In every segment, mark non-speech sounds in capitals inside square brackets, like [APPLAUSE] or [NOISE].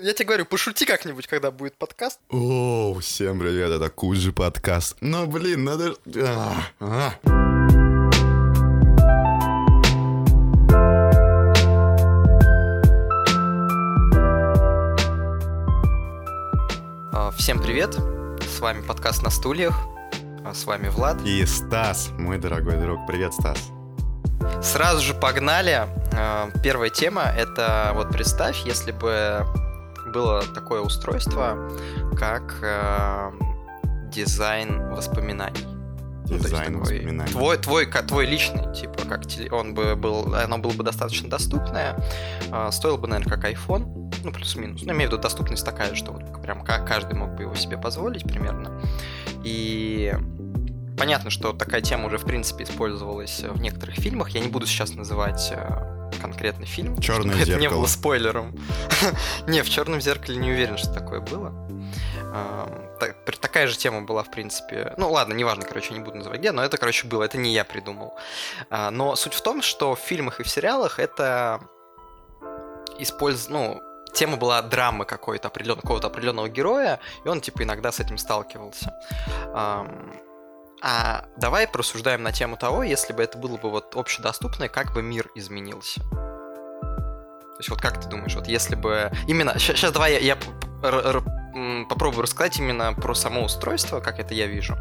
Я тебе говорю, пошути как-нибудь, когда будет подкаст. О, всем привет, это Куджи подкаст. Но, блин, надо... А, а. А, Всем привет, с вами подкаст «На стульях», А, с вами Влад. И Стас, мой дорогой друг. Привет, Стас. Сразу же погнали. А, Первая тема — это вот представь, если бы было такое устройство, как а, дизайн воспоминаний. Ну, Дизайн такой воспоминаний. Твой, твой, твой личный, типа, как теле- он бы был, оно было бы достаточно доступное, а, стоило бы, наверное, как iPhone, ну, плюс-минус. Ну, имею в виду, доступность такая, что вот прям ка- каждый мог бы его себе позволить примерно. И понятно, что такая тема уже, в принципе, использовалась в некоторых фильмах. Я не буду сейчас называть э, конкретный фильм, «Чёрное чтобы это не зеркало». было спойлером. [LAUGHS] Не, в черном зеркале не уверен, что такое было. Такая же тема была, в принципе. Ну ладно, неважно, короче, не буду называть где, но это, короче, было. Это не я придумал. А, Но суть в том, что в фильмах и в сериалах это использ... ну, тема была драмы какой-то определенного, какого-то определенного героя, и он, типа, иногда с этим сталкивался. А давай просуждаем на тему того, если бы это было бы вот общедоступное, как бы мир изменился. То есть вот как ты думаешь, вот если бы... Именно... Сейчас давай я, я попробую рассказать именно про само устройство, как это я вижу.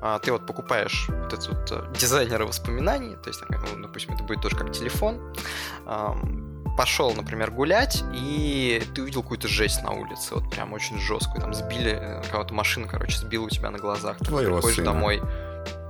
А, Ты вот покупаешь вот этот вот э, дизайнера воспоминаний, то есть, ну, допустим, это будет тоже как телефон. Пошел, например, гулять, и ты увидел какую-то жесть на улице, вот прям очень жесткую, там сбили, э, кого-то машина, короче, сбила у тебя на глазах. Ты Твоего приходишь сына. домой.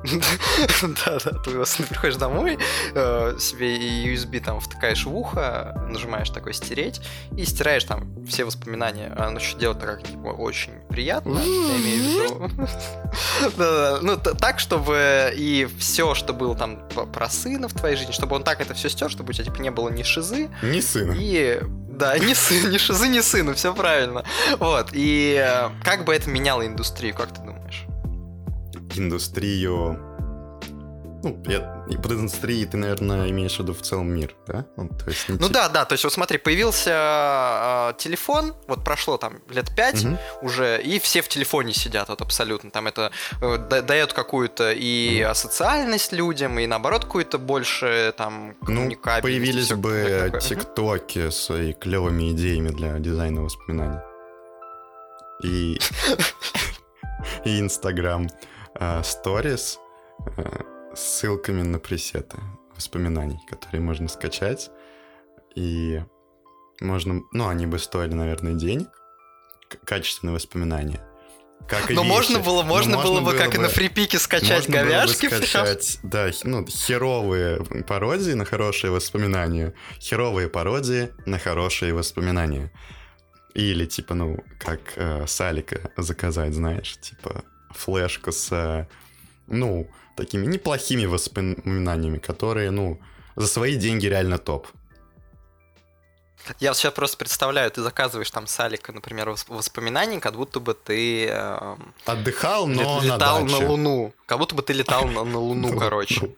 [LAUGHS] Да, да, твоего сына приходишь домой, э, себе USB там втыкаешь в ухо, нажимаешь такой стереть и стираешь там все воспоминания. Оно еще делает так как типа, очень приятно, я имею в виду. [LAUGHS] Да, ну так, чтобы и все, что было там про сына в твоей жизни, чтобы он так это все стер, чтобы у тебя типа не было ни шизы, Не сына. и да, ни сын, [LAUGHS] ни шизы, ни сына, все правильно. Вот. И э, как бы это меняло индустрию, как ты? Индустрию... Ну, я... под индустрией ты, наверное, имеешь в виду в целом мир, да? Ну, то есть, не Ну типа- да, да, то есть вот смотри, появился э, телефон, вот прошло там лет пять Мгм. уже, и все в телефоне сидят, вот абсолютно. Там это э, да- дает какую-то и асоциальность людям, и наоборот какую-то больше там Ну, появились бы тиктоки с и клевыми идеями для дизайна воспоминаний. И... [LAUGHS] И Инстаграм сторис с ссылками на пресеты воспоминаний, которые можно скачать. И можно... Ну, они бы стоили, наверное, денег. К- Качественные воспоминания. Как и Но можно было, Но можно было бы, как и бы- на фрипике, скачать можно было бы говяжки. скачать, да, ну, херовые пародии на хорошие воспоминания, херовые пародии на хорошие воспоминания. Или, типа, ну, как э, Салика заказать, знаешь, типа, флешку с, э, ну, такими неплохими воспоминаниями, которые, ну, за свои деньги реально топ. Я сейчас просто представляю, ты заказываешь там с Алика, например, восп- воспоминания, как будто бы ты эм, Отдыхал, но на летал на, даче. Луну. Как будто бы ты летал на, на Луну, Ну, [LAUGHS] короче.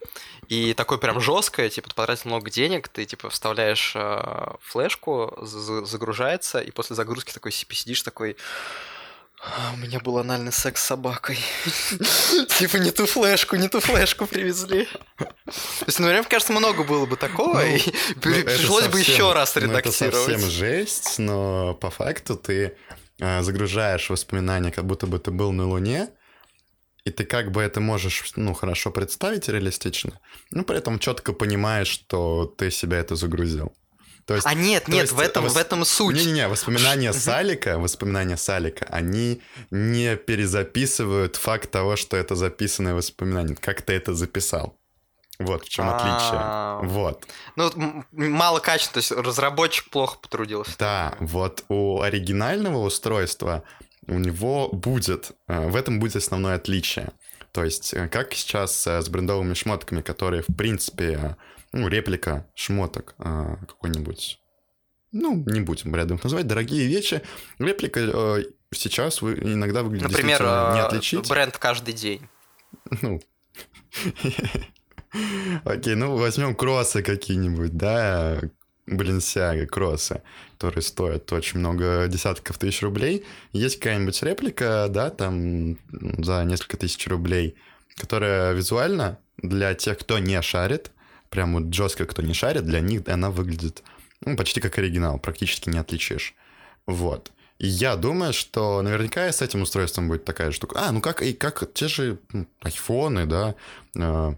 И такое прям жесткое, типа, ты потратил много денег, ты, типа, вставляешь э, флешку, за- за- загружается, и после загрузки такой си- сидишь такой... «А, У меня был анальный секс с собакой. [LAUGHS] Типа не ту флешку, не ту флешку привезли. То есть, ну, мне кажется, много было бы такого, Ну, и Ну, пришлось бы еще раз ну, Это редактировать. совсем жесть, но по факту ты э, загружаешь воспоминания, как будто бы ты был на Луне, и ты как бы это можешь, ну, хорошо представить реалистично, но при этом четко понимаешь, что ты себя это загрузил. То есть, А нет, то нет, есть в этом, вос- в этом суть. Не-не-не, воспоминания. Салика, воспоминания Салика, они не перезаписывают факт того, что это записанное воспоминание. Как ты это записал? Вот в чем А. отличие. Вот. Ну, вот м- мало качества, то есть разработчик плохо потрудился. Да, вот у оригинального устройства у него будет, э, в этом будет основное отличие. То есть, э, как сейчас э, с брендовыми шмотками, которые, в принципе, ну, реплика шмоток э, какой-нибудь, ну, не будем рядом их называть, дорогие вещи, реплика э, сейчас вы, иногда выглядит Например, не э, отличить. бренд каждый день. [LAUGHS] Ну, Окей, ну возьмем кроссы какие-нибудь, да, Баленсиага, кроссы, которые стоят очень много десятков тысяч рублей. Есть какая-нибудь реплика, да, там за несколько тысяч рублей, которая визуально для тех, кто не шарит, прям вот жестко кто не шарит, для них она выглядит ну, почти как оригинал, практически не отличишь. Вот. И я думаю, что наверняка с этим устройством будет такая штука. А, ну как и как те же айфоны, да. А,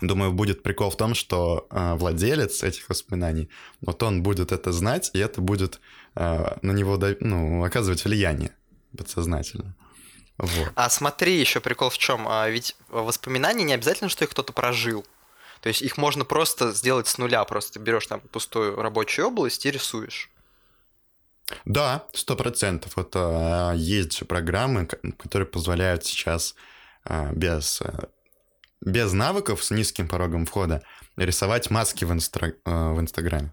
думаю, будет прикол в том, что э, владелец этих воспоминаний, вот он будет это знать, и это будет э, на него ну, оказывать влияние подсознательно. Вот. А смотри, еще прикол в чем? А ведь воспоминания не обязательно, что их кто-то прожил. То есть их можно просто сделать с нуля, просто берешь там пустую рабочую область и рисуешь. Да, сто процентов. Это есть же программы, которые позволяют сейчас а, без, э, без навыков с низким порогом входа рисовать маски в, инстра... Э, в Инстаграме.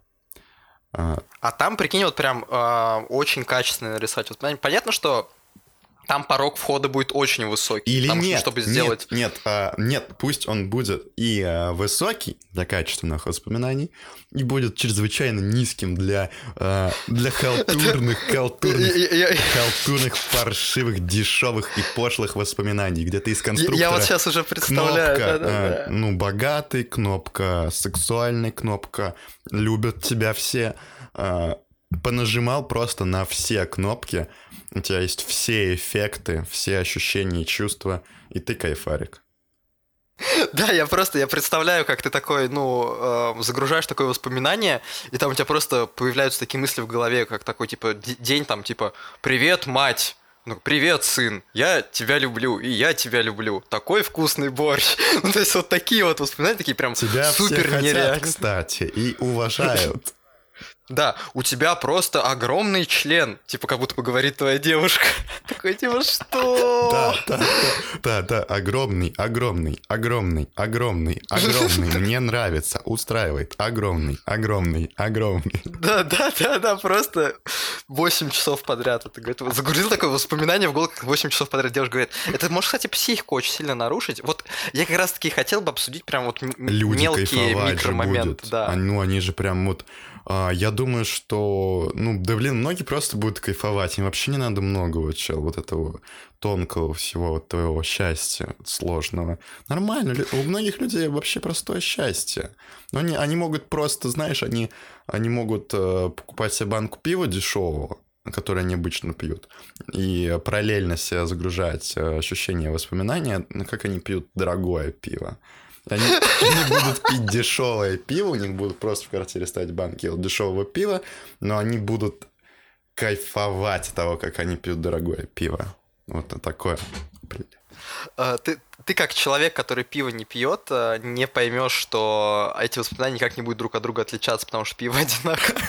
А, а там, прикинь, вот прям э, очень качественно рисовать. Вот, понятно, что там порог входа будет очень высокий. Или потому нет, что, чтобы сделать... нет, нет, а, нет, пусть он будет и а, высокий для качественных воспоминаний, и будет чрезвычайно низким для, а, для халтурных, [LAUGHS] халтурных, халтурных, паршивых, дешевых и пошлых воспоминаний, где ты из конструктора... Я вот сейчас уже представляю. Кнопка, а, ну, богатый, кнопка сексуальный, кнопка любят тебя все, а, понажимал просто на все кнопки, у тебя есть все эффекты, все ощущения и чувства, и ты кайфарик. [LAUGHS] Да, я просто, я представляю, как ты такой, ну, э, загружаешь такое воспоминание, и там у тебя просто появляются такие мысли в голове, как такой, типа, день там, типа, «Привет, мать!» Ну, привет, сын, я тебя люблю, и я тебя люблю. Такой вкусный борщ. [LAUGHS] Ну, то есть вот такие вот воспоминания, такие прям тебя супер все хотят, кстати, и уважают. [LAUGHS] Да, у тебя просто огромный член, типа как будто бы говорит твоя девушка. [LAUGHS] Такой, типа, что? Да, да, да, да, огромный, огромный, огромный, огромный, [LAUGHS] огромный, мне нравится, устраивает, огромный, огромный, огромный. Да, да, да, да, просто 8 часов подряд. Это, говорит, загрузил такое воспоминание в голову, как 8 часов подряд девушка говорит, это может, кстати, психику очень сильно нарушить. Вот я как раз-таки хотел бы обсудить прям вот мелкие микромоменты. Да. Ну, они же прям вот а, я думаю, что, ну, да блин, многие просто будут кайфовать. Им вообще не надо много чел, вот этого тонкого всего вот твоего счастья сложного. Нормально, у многих людей вообще простое счастье. Но они, они могут просто, знаешь, они, они могут э, покупать себе банку пива дешевого, который они обычно пьют, и параллельно себе загружать э, ощущения, воспоминания, как они пьют дорогое пиво. Они, [LAUGHS] они будут пить дешевое пиво, у них будут просто в квартире ставить банки дешевого пива, но они будут кайфовать от того, как они пьют дорогое пиво. Вот такое. А, ты, ты как человек, который пиво не пьет, а, не поймешь, что эти воспоминания никак не будут друг от друга отличаться, потому что пиво [LAUGHS] одинаковое.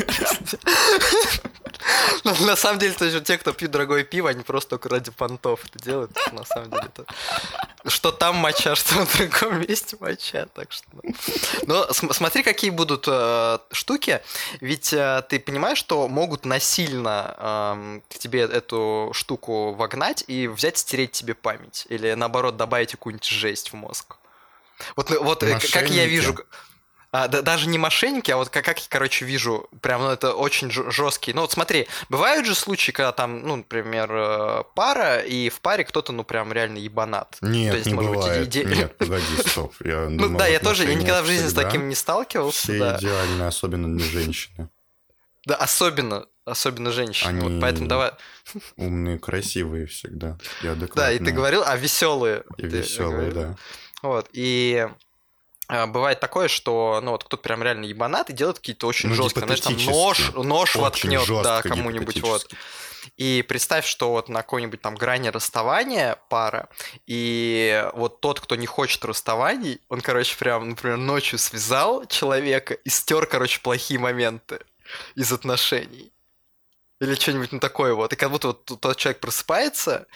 На самом деле, то те, кто пьют дорогое пиво, они просто только ради понтов это делают. На самом деле, это... что там моча, что в другом месте моча. Так что... Ну. Но смотри, какие будут э, штуки. Ведь э, ты понимаешь, что могут насильно э, к тебе эту штуку вогнать и взять, стереть тебе память. Или наоборот, добавить какую-нибудь жесть в мозг. Вот, вот Мошенники. как я вижу, а, да, даже не мошенники, а вот как, как я, короче, вижу, прям, ну, это очень жесткий. Ну, вот смотри, бывают же случаи, когда там, ну, например, э, пара, и в паре кто-то, ну, прям реально ебанат. Нет, То есть, не может бывает. Быть, иде... Нет, [LAUGHS] погоди, стоп. Я ну, да, я тоже, я никогда в жизни с таким не сталкивался. Все да. идеально, особенно для женщины. Да, особенно, особенно женщины. Они вот поэтому давай. [LAUGHS] Умные, красивые всегда. И да, и ты говорил, а веселые. И веселые, да. Вот, и бывает такое, что ну вот кто-то прям реально ебанат и делает какие-то очень ну, жесткие, знаешь, там нож, нож воткнет, да, кому-нибудь вот. И представь, что вот на какой-нибудь там грани расставания пара, и вот тот, кто не хочет расставаний, он, короче, прям, например, ночью связал человека и стер, короче, плохие моменты из отношений. Или что-нибудь ну, такое вот. И как будто вот тот человек просыпается,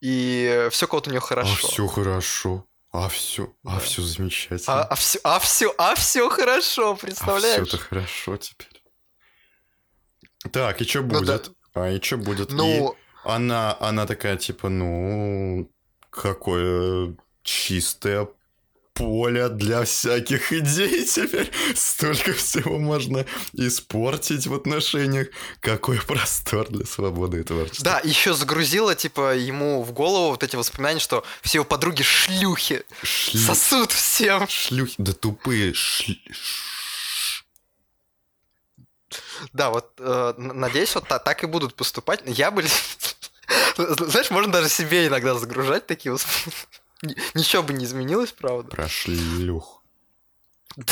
и все кого-то у него хорошо. А все хорошо. А все, а все замечательно. А, а все, а все, а все хорошо, представляешь? А все-то хорошо теперь. Так, и что будет? Ну, да. А и что будет? Ну, и она, она такая типа, ну, какое чистое поле для всяких идей теперь. Столько всего можно испортить в отношениях. Какой простор для свободы и творчества. Да, еще загрузило, типа, ему в голову вот эти воспоминания, что все его подруги шлюхи. Шлю... Сосут всем. Шлюхи, да тупые шли... Да, вот э, надеюсь, вот та, так и будут поступать. Я бы... [LAUGHS] Знаешь, можно даже себе иногда загружать такие воспоминания. [LAUGHS] Ничего бы не изменилось, правда. Про шлюх. [LAUGHS]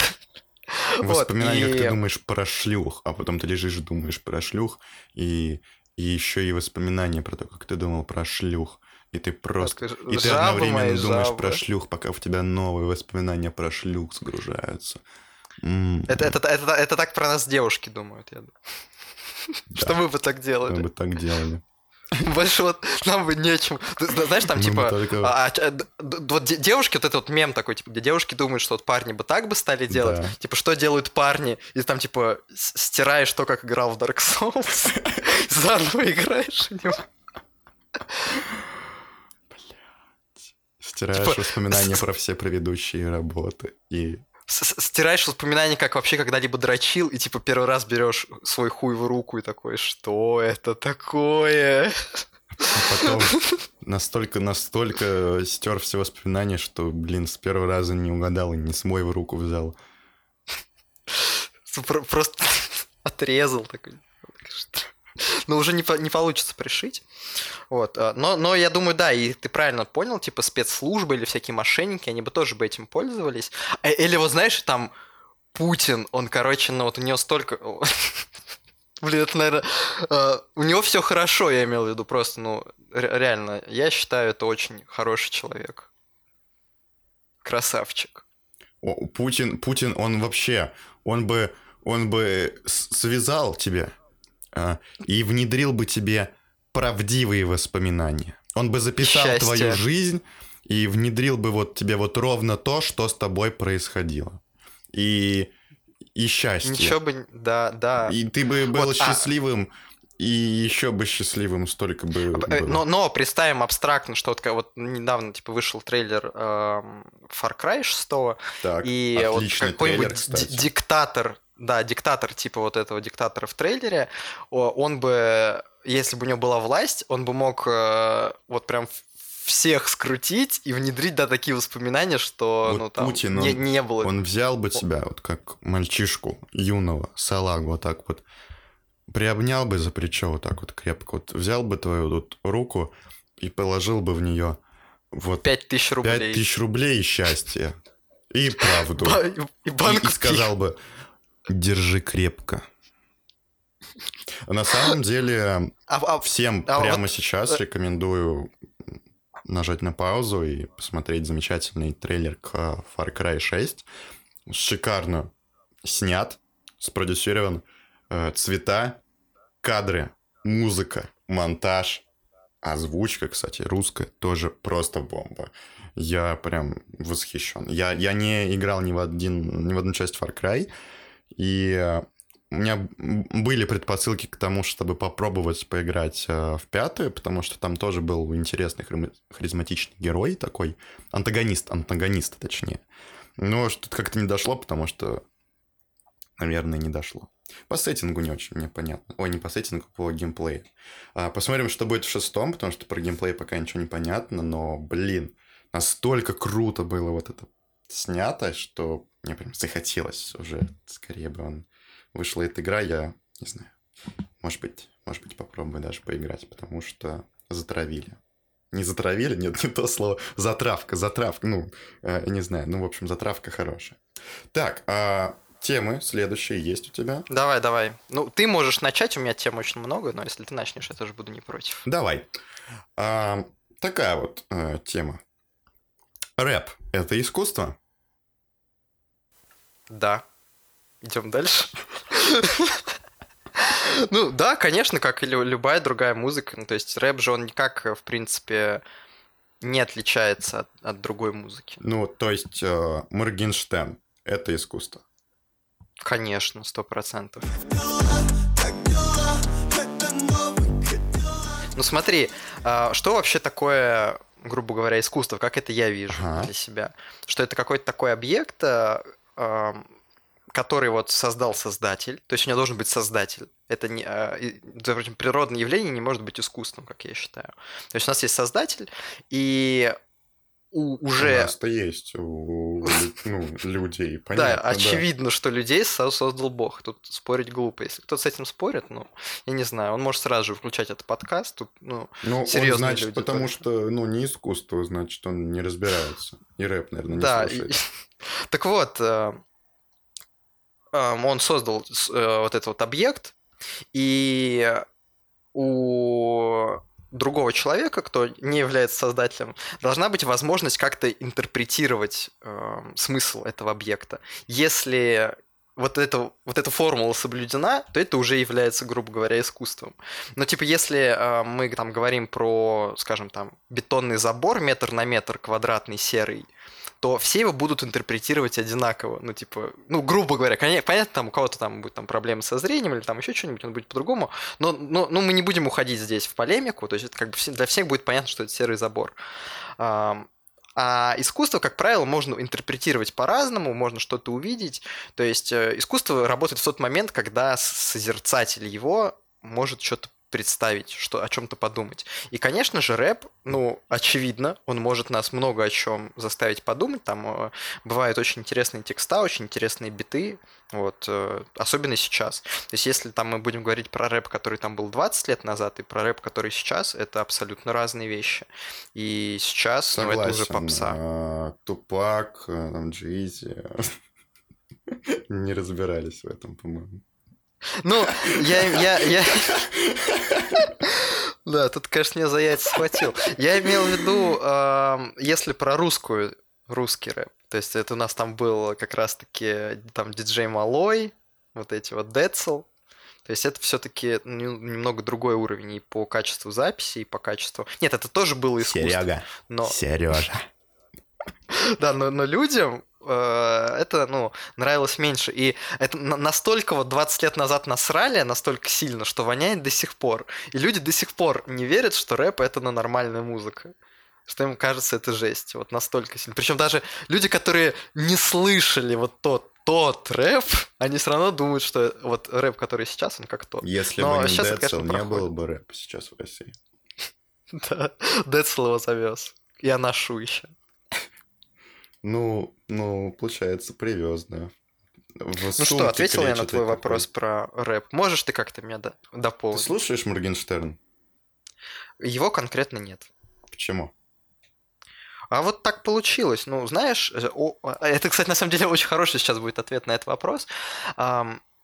Воспоминания, как ты думаешь про шлюх, а потом ты лежишь и думаешь про шлюх, и, и еще и воспоминания про то, как ты думал про шлюх. И ты просто... И ты одновременно думаешь про шлюх, пока у тебя новые воспоминания про шлюх сгружаются. Это, это, это, это так про нас девушки думают, я думаю. Да. [LAUGHS] Что мы бы так делали. Мы бы так делали. Больше вот нам бы нечем. Знаешь, там типа... Только... А, а, вот девушки, вот это вот мем такой, типа, где девушки думают, что вот парни бы так бы стали делать. Да. Типа, что делают парни? И там, типа, стираешь то, как играл в Dark Souls. [LAUGHS] Заново играешь в него. Стираешь типа... воспоминания про все предыдущие работы и стираешь воспоминания, как вообще когда-либо дрочил, и типа первый раз берешь свой хуй в руку и такой, что это такое? А потом настолько, настолько стер все воспоминания, что, блин, с первого раза не угадал и не свой в руку взял. Просто отрезал такой. [LAUGHS] Но уже не, не получится пришить. Вот. А, но, но я думаю, да, и ты правильно понял, типа спецслужбы или всякие мошенники, они бы тоже бы этим пользовались. А, или вот знаешь, там Путин, он, короче, ну вот у него столько... [LAUGHS] Блин, это, наверное... Uh, у него все хорошо, я имел в виду, просто, ну, реально, я считаю, это очень хороший человек. Красавчик. О, Путин, Путин, он вообще, он бы, он бы связал тебе uh, и внедрил бы тебе правдивые воспоминания. Он бы записал Счастье. твою жизнь и внедрил бы вот тебе вот ровно то, что с тобой происходило. И, и счастье. Ничего бы, да, да. И ты бы был вот, а счастливым, а... и еще бы счастливым столько бы э, было. Но, но представим абстрактно, что вот, вот недавно типа вышел трейлер э, Far Cry 6, так, и вот какой-нибудь диктатор да, диктатор типа вот этого диктатора в трейлере, он бы если бы у него была власть, он бы мог э, вот прям всех скрутить и внедрить, да, такие воспоминания, что вот ну, там Путин, не, он, не было. Он взял бы тебя, вот как мальчишку юного, салагу, вот так вот, приобнял бы за плечо вот так вот крепко, вот взял бы твою вот руку и положил бы в нее вот... Пять тысяч рублей. Пять тысяч рублей и счастье. И правду. [LAUGHS] И, и, и сказал бы, держи крепко. На самом деле, а, а, всем а, прямо вот... сейчас э, рекомендую нажать на паузу и посмотреть замечательный трейлер к Far Cry 6. Шикарно снят, спродюсирован. Э, цвета, кадры, музыка, монтаж, озвучка, кстати, русская, тоже просто бомба. Я прям восхищен. Я, я не играл ни в, один, ни в одну часть Far Cry, и э, у меня были предпосылки к тому, чтобы попробовать поиграть э, в пятую, потому что там тоже был интересный харизматичный герой такой, антагонист, антагонист точнее. Но что-то как-то не дошло, потому что, наверное, не дошло. По сеттингу не очень мне понятно. Ой, не по сеттингу, по геймплею. А, посмотрим, что будет в шестом, потому что про геймплей пока ничего не понятно, но, блин, настолько круто было вот это снято, что мне прям захотелось уже скорее бы он вышла эта игра, я не знаю, может быть, может быть, попробую даже поиграть, потому что затравили. Не затравили, нет, [LAUGHS] не то слово. Затравка, затравка, ну, э, не знаю, ну, в общем, затравка хорошая. Так, а темы следующие есть у тебя? Давай, давай. Ну, ты можешь начать, у меня тем очень много, но если ты начнешь, я тоже буду не против. Давай. А, такая вот а, тема. Рэп – это искусство? Да. Идем дальше. Ну да, конечно, как и любая другая музыка. Ну, то есть рэп же он никак, в принципе, не отличается от, от другой музыки. Ну, то есть э, Моргенштерн — это искусство? Конечно, сто процентов. Ну смотри, э, что вообще такое грубо говоря, искусство, как это я вижу Ага. для себя. Что это какой-то такой объект, э, который вот создал создатель, то есть у него должен быть создатель. Это не, и, допустим, природное явление не может быть искусственным, как я считаю. То есть у нас есть создатель, и у- У уже нас-то есть у [LAUGHS] ну, людей, да, понятно, очевидно, что людей со- создал Бог. Тут спорить глупо. Если кто-то с этим спорит, ну, я не знаю, он может сразу же включать этот подкаст. Тут, ну, Ну, он, серьезные значит, люди потому только. что, ну, не искусство, значит, он не разбирается. И рэп, наверное, не да. и- слушает. [LAUGHS] так вот, э, эм, он создал э, вот этот вот объект, и у другого человека, кто не является создателем, должна быть возможность как-то интерпретировать эм, смысл этого объекта. Если вот, это, вот эта формула соблюдена, то это уже является, грубо говоря, искусством. Но типа если э, мы там говорим про, скажем, там бетонный забор метр на метр квадратный серый, то все его будут интерпретировать одинаково. Ну, типа, ну, грубо говоря, понятно, там у кого-то там будет там проблемы со зрением или там еще что-нибудь, он будет по-другому, но, но, но мы не будем уходить здесь в полемику, то есть это как бы для всех будет понятно, что это серый забор. А искусство, как правило, можно интерпретировать по-разному, можно что-то увидеть. То есть э, искусство работает в тот момент, когда созерцатель его может что-то представить, что, о чем-то подумать. И, конечно же, рэп, ну, очевидно, он может нас много о чем заставить подумать. Там э, бывают очень интересные текста, очень интересные биты, вот, э, особенно сейчас. То есть, если там мы будем говорить про рэп, который там был 20 лет назад, и про рэп, который сейчас, это абсолютно разные вещи. И сейчас, ну, это уже Согласен. попса. А, Тупак, а, там, Джизи. [LAUGHS] Не разбирались в этом, по-моему. Ну, я, я, я... Да, тут, конечно, меня за яйца схватил. Я имел в виду, если про русскую, русский рэп. То есть это у нас там был как раз-таки там диджей Малой, вот эти вот Децл. То есть это все-таки немного другой уровень и по качеству записи, и по качеству... Нет, это тоже было искусство. Серега. Но... Сережа. Да, но, но людям это, ну, нравилось меньше. И это на- настолько вот 20 лет назад насрали, настолько сильно, что воняет до сих пор. И люди до сих пор не верят, что рэп это на нормальная музыка. Что им кажется это жесть. Вот настолько сильно. Причем даже люди, которые не слышали вот тот, тот рэп, они все равно думают, что вот рэп, который сейчас, он как тот. Если Но бы не это, Децл, конечно, не проходит. было бы рэпа сейчас в России. [LAUGHS] Да, Децл его завез. Я ношу еще. Ну, ну, получается, привез, да. В Ну что, ответил я на твой такой. вопрос про рэп. Можешь ты как-то меня до- Ты дополнить? слушаешь Моргенштерн? Его конкретно нет. Почему? А вот так получилось. Ну, знаешь, э, о- а это, кстати, на самом деле очень хороший сейчас будет ответ на этот вопрос.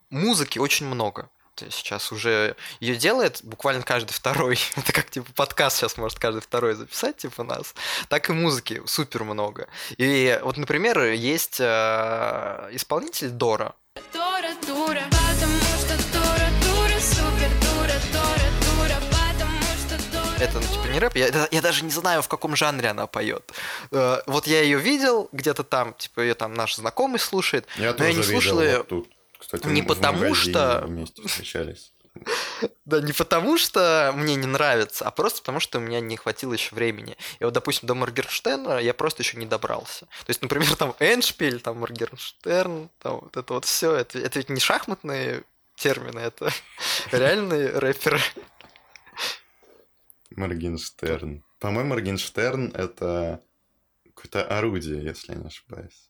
Музыки очень много. Есть сейчас уже ее делает буквально каждый второй. [LAUGHS] Это как типа подкаст сейчас может каждый второй записать, типа нас. Так и музыки супер много. И вот, например, есть э, исполнитель Дора. Дура, дура, потому что дура, дура, супер дура, дура, дура, потому что дура. Это, ну, типа, не рэп. Я, я даже не знаю, в каком жанре она поет. Э, вот я ее видел где-то там, типа, ее там наш знакомый слушает. Я Но я тоже не видел слушал её вот тут. Кстати, не потому что- вместе встречались. [LAUGHS] Да, не потому что мне не нравится, а просто потому что у меня не хватило еще времени. И вот, допустим, до Моргенштерна я просто еще не добрался. То есть, например, там Эншпиль, там Моргенштерн, там вот это вот все. Это, это ведь не шахматные термины, это [LAUGHS] реальные рэперы. Моргенштерн. По-моему, Моргенштерн — это какое-то орудие, если я не ошибаюсь.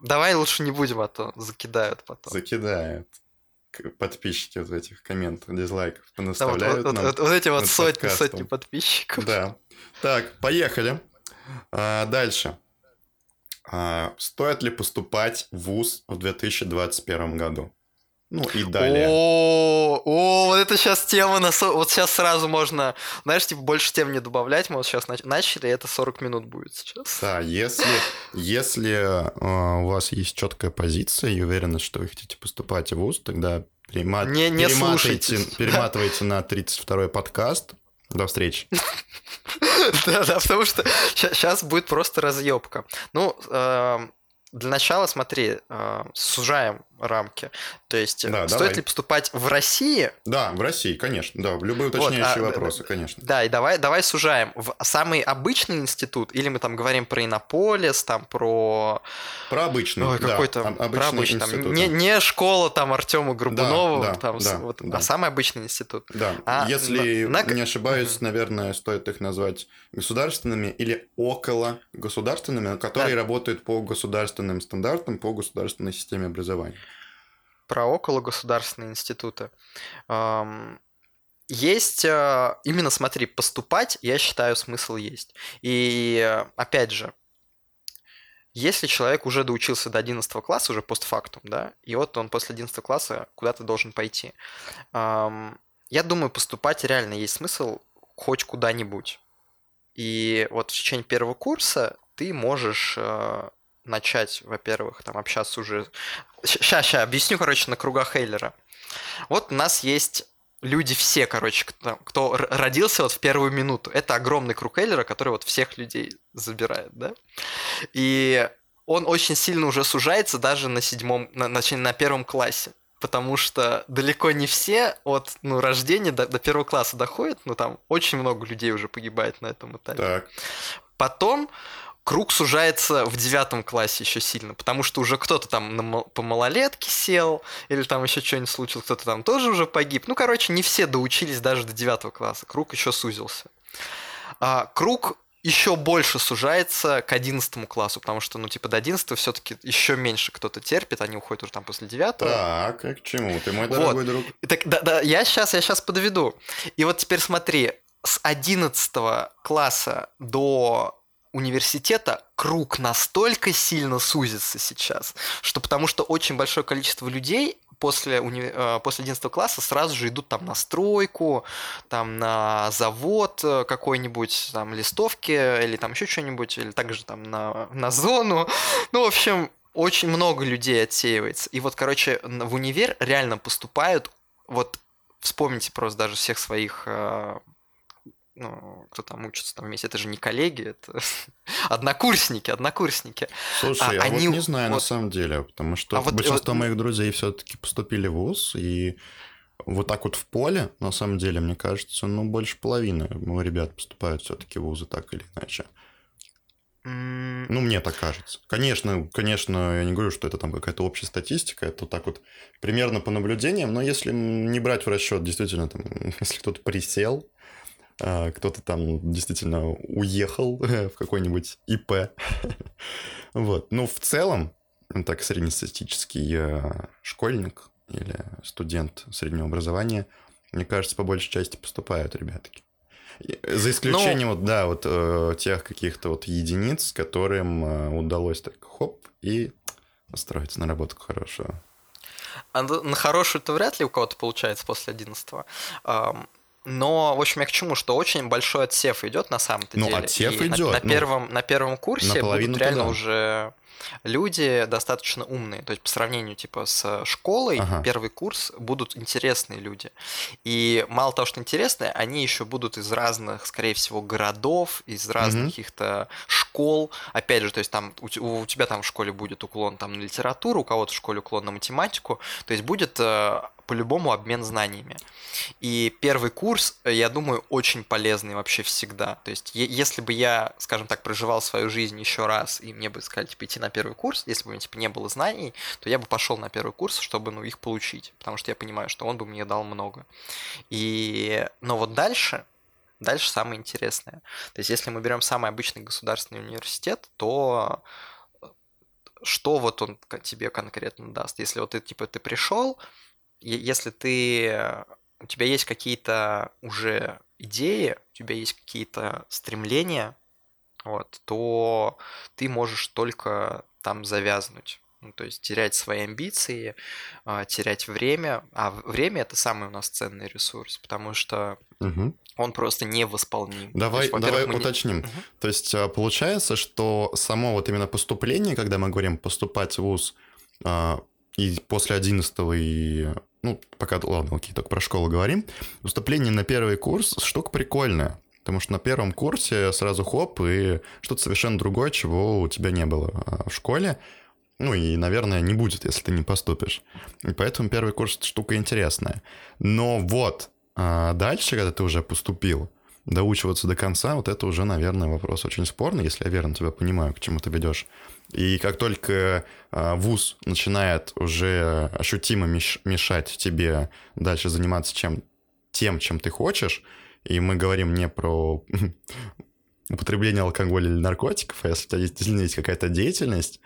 Давай лучше не будем, а то закидают потом. Закидает. К- Подписчики вот этих комментов, дизлайков Да, вот, понаставляют вот- нам. вот- вот эти вот сотни, подкастом. сотни подписчиков. Да. Так, поехали. А, дальше. А, стоит ли поступать в ВУЗ в 2021 году? Ну и далее. О, о, вот это сейчас тема на... со- Вот сейчас сразу можно... Знаешь, типа, больше тем не добавлять. Мы вот сейчас начали, и это 40 минут будет сейчас. Да, если, если а, у вас есть четкая позиция и уверенность, что вы хотите поступать в ВУЗ, тогда перема- Не- не перематывайте, [LAUGHS] перематывайте на 32-й подкаст. До встречи. Да, да, потому что сейчас будет просто разъебка. Ну, эм, для начала, смотри, э, сужаем рамки. То есть, Да, стоит давай. ли поступать в России? Да, в России, конечно, да, любые Вот, уточняющие а, вопросы, конечно. Да, и давай, давай сужаем. В самый обычный институт, или мы там говорим про Иннополис, там про Про обычный, Ой, да, какой там, об- про обычный обычный, там, институт. не, не школа там Артема Горбунова, да, там, с- да, вот, да. а самый обычный институт. Да, А если на- не ошибаюсь, наверное, стоит их назвать государственными или около государственными, которые Да. работают по государственным стандартам, по государственной системе образования. Про около государственные институты. Есть, э, именно смотри, поступать, я считаю, смысл есть. И опять же, если человек уже доучился до 11 класса, уже постфактум, да, и вот он после 11 класса куда-то должен пойти, я думаю, поступать реально есть смысл хоть куда-нибудь. И вот в течение первого курса ты можешь э, начать, во-первых, там общаться уже... Сейчас, сейчас, объясню, короче, на кругах Хейлера. Вот у нас есть люди все, короче, кто, кто родился вот в первую минуту. Это огромный круг Эйлера, который вот всех людей забирает, да? И он очень сильно уже сужается даже на седьмом, на, на, на первом классе. Потому что далеко не все от ну, рождения до, до первого класса доходят, но там очень много людей уже погибает на этом этапе. Так, Потом круг сужается в девятом классе еще сильно, потому что уже кто-то там на по малолетке сел, или там еще что-нибудь случилось, кто-то там тоже уже погиб. Ну, короче, не все доучились даже до девятого класса. Круг еще сузился. А, круг еще больше сужается к одиннадцатому классу, потому что, ну, типа, до одиннадцатого все-таки еще меньше кто-то терпит, они уходят уже там после девятого. так, а к чему? Ты мой Вот. дорогой друг. Так, да, да, я сейчас, я сейчас подведу. И вот теперь смотри, с 11 класса до университета круг настолько сильно сузится сейчас, что потому что очень большое количество людей после, уни- э, после 11 класса сразу же идут там на стройку, там на завод э, какой-нибудь, там листовки или там еще что-нибудь, или также там на, на зону. [LAUGHS] Ну, в общем, очень много людей отсеивается. И вот, короче, в универ реально поступают, вот вспомните просто даже всех своих, э, ну, кто там учится там вместе, это же не коллеги, это [LAUGHS] однокурсники, однокурсники. Слушай, А а, они вот не знаю на вот- самом деле, потому что А вот- большинство вот- моих друзей все-таки поступили в ВУЗ, и вот так вот в поле, на самом деле, мне кажется, ну, больше половины ну, ребят поступают все-таки в ВУЗы так или иначе. Ну, мне так кажется. Конечно, конечно, я не говорю, что это там какая-то общая статистика, это так вот примерно по наблюдениям, но если не брать в расчет, действительно, там, [LAUGHS] если кто-то присел, кто-то там действительно уехал [LAUGHS] в какой-нибудь ИП. [LAUGHS] Вот. Ну, в целом, ну, так среднестатистический школьник или студент среднего образования, мне кажется, по большей части поступают ребятки. За исключением, вот, да, вот э, тех каких-то вот единиц, которым э, удалось так хоп и устроиться на работу хорошую. а на хорошую-то вряд ли у кого-то получается после 11 но, в общем, я к чему, что очень большой отсев идет на самом-то Ну, деле. отсев И на- идет, На, ну, первом, на первом курсе будут реально да. уже люди достаточно умные. То есть по сравнению типа с школой, Ага. первый курс будут интересные люди. И мало того, что интересные, они еще будут из разных, скорее всего, городов, из разных Мгм. каких-то школ. Опять же, то есть там у, у тебя там в школе будет уклон там на литературу, у кого-то в школе уклон на математику. То есть будет э, по-любому обмен знаниями. И первый курс, э, я думаю, очень полезный вообще всегда. То есть, если бы я, скажем так, проживал свою жизнь еще раз, и мне бы сказали, типа, идти на первый курс, если бы у меня, типа, не было знаний, то я бы пошел на первый курс, чтобы, ну, их получить. Потому что я понимаю, что он бы мне дал много. И... Но вот дальше, дальше самое интересное. То есть, если мы берем самый обычный государственный университет, то э, что вот он тебе конкретно даст? Если вот ты, типа, ты пришел, если ты э, у тебя есть какие-то уже идеи, у тебя есть какие-то стремления, вот, то ты можешь только там завязнуть. Ну, то есть терять свои амбиции, а, терять время. А время это самый у нас ценный ресурс, потому что Мгм. он просто невосполним. Давай, есть, давай мы не- уточним. Мгм. То есть а, получается, что само вот именно поступление, когда мы говорим поступать в ВУЗ, а, и после 11 и... Ну, пока, ладно, окей, только про школу говорим. Поступление на первый курс – штука прикольная. Потому что на первом курсе сразу хоп, и что-то совершенно другое, чего у тебя не было в школе. Ну и, наверное, не будет, если ты не поступишь. И поэтому первый курс штука интересная. Но вот а дальше, когда ты уже поступил, доучиваться до конца, вот это уже, наверное, вопрос очень спорный, если я верно тебя понимаю, к чему ты ведешь. И как только а, вуз начинает уже ощутимо мешать тебе дальше заниматься чем, тем, чем ты хочешь, и мы говорим не про [LAUGHS] употребление алкоголя или наркотиков, а если у тебя действительно есть какая-то деятельность,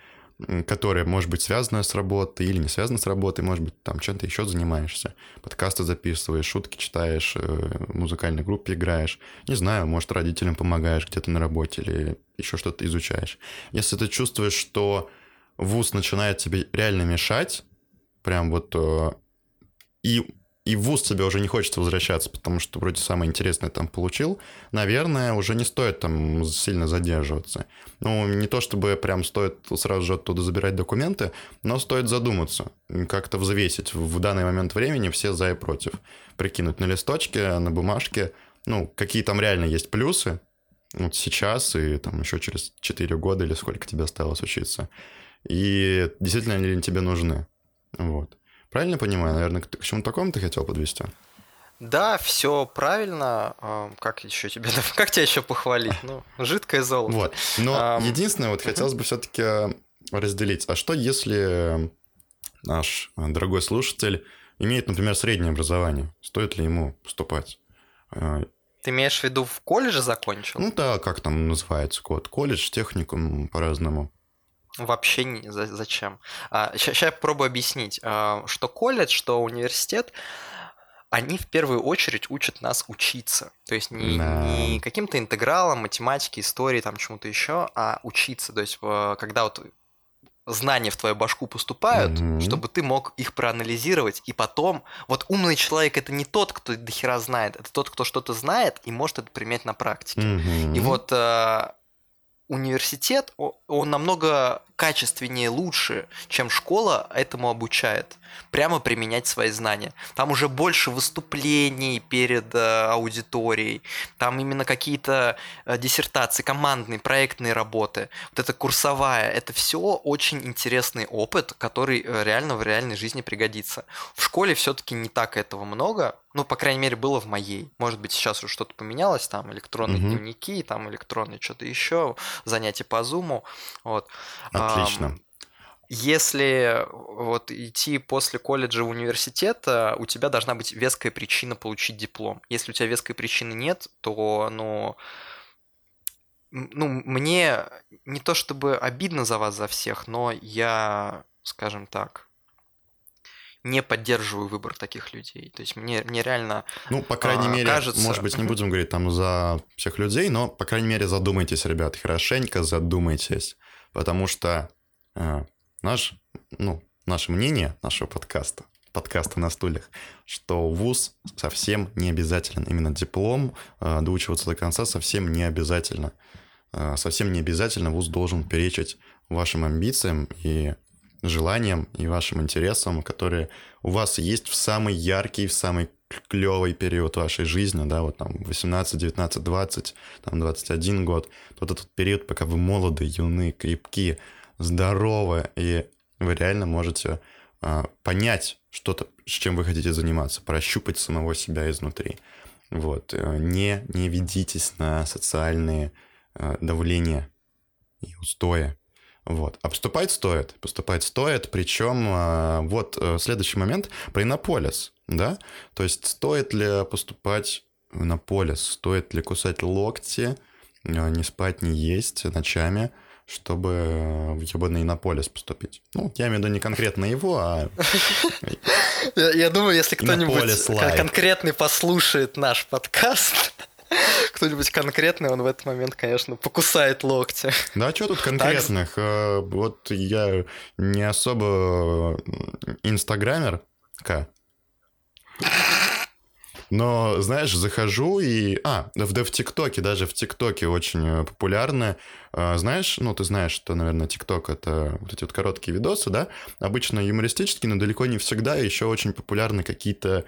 которая может быть связана с работой или не связана с работой, может быть, там чем-то еще занимаешься. Подкасты записываешь, шутки читаешь, э, в музыкальной группе играешь. Не знаю, может, родителям помогаешь где-то на работе или еще что-то изучаешь. Если ты чувствуешь, что вуз начинает тебе реально мешать, прям вот э, и и в ВУЗ тебе уже не хочется возвращаться, потому что вроде самое интересное там получил, наверное, уже не стоит там сильно задерживаться. Ну, не то чтобы прям стоит сразу же оттуда забирать документы, но стоит задуматься, как-то взвесить в данный момент времени все за и против. Прикинуть на листочке, на бумажке, ну, какие там реально есть плюсы, вот сейчас и там еще через 4 года или сколько тебе осталось учиться. И действительно ли они тебе нужны. Вот. Правильно понимаю? Наверное, к чему такому ты хотел подвести? Да, все правильно. А, как еще тебе, [LAUGHS] как тебя еще похвалить? Ну, жидкое золото. Вот. Но um... единственное, вот хотелось бы все-таки разделить. А что, если наш дорогой слушатель имеет, например, среднее образование? Стоит ли ему поступать? А, ты имеешь в виду в колледже закончил? Ну да, как там называется код? Колледж, техникум по-разному. Вообще не, за, зачем. А, сейчас я попробую объяснить, а, что колледж, что университет, они в первую очередь учат нас учиться. То есть не, да. не каким-то интегралом, математике, истории, там чему-то еще, а учиться. То есть когда вот знания в твою башку поступают, mm-hmm. чтобы ты мог их проанализировать, и потом... Вот умный человек — это не тот, кто до хера знает, это тот, кто что-то знает и может это применять на практике. Mm-hmm. И вот а, университет, он намного качественнее, лучше, чем школа этому обучает. Прямо применять свои знания. Там уже больше выступлений перед э, аудиторией. Там именно какие-то э, диссертации, командные, проектные работы. Вот это курсовая. Это все очень интересный опыт, который э, реально в реальной жизни пригодится. В школе все-таки не так этого много. Ну, по крайней мере, было в моей. Может быть, сейчас уже что-то поменялось, там электронные угу. дневники, там электронные что-то еще, занятия по зуму. Вот. Отлично. Если вот идти после колледжа в университет, у тебя должна быть веская причина получить диплом. Если у тебя веской причины нет, то, ну, ну, мне не то чтобы обидно за вас, за всех, но я, скажем так, не поддерживаю выбор таких людей. То есть мне, мне реально Ну, по крайней а, мере, кажется... может быть, не будем говорить там за всех людей, но, по крайней мере, задумайтесь, ребят, хорошенько задумайтесь. Потому что э, наш, ну, наше мнение нашего подкаста, подкаста на стульях, что вуз совсем не обязателен. Именно диплом, э, доучиваться до конца совсем не обязательно. Э, совсем не обязательно вуз должен перечить вашим амбициям и желаниям и вашим интересам, которые у вас есть в самый яркий, в самый клевый период вашей жизни, да, вот там 18, 19, 20, там 21 год, вот этот период, пока вы молоды, юны, крепки, здоровы, и вы реально можете а, понять что-то, с чем вы хотите заниматься, прощупать самого себя изнутри. Вот. Э, не, не ведитесь на социальные а, давления и устои. Вот. А поступать стоит. Поступать стоит, причем а, вот э, следующий момент про Иннополис, да? То есть стоит ли поступать в Иннополис, стоит ли кусать локти, э, не спать, не есть ночами, чтобы в ебаный Иннополис поступить. Ну, я имею в виду не конкретно его, а... [LAUGHS] Я думаю, если кто-нибудь конкретный послушает наш подкаст, [LAUGHS] кто-нибудь конкретный, он в этот момент, конечно, покусает локти. Да, а что тут [LAUGHS] конкретных? Так... Э, вот я не особо инстаграмер, К. Но, знаешь, захожу и... А, да в, да в ТикТоке, даже в ТикТоке очень э, популярны. А, знаешь, ну, ты знаешь, что, наверное, ТикТок — это вот эти вот короткие видосы, да? Обычно юмористические, но далеко не всегда. Еще очень популярны какие-то,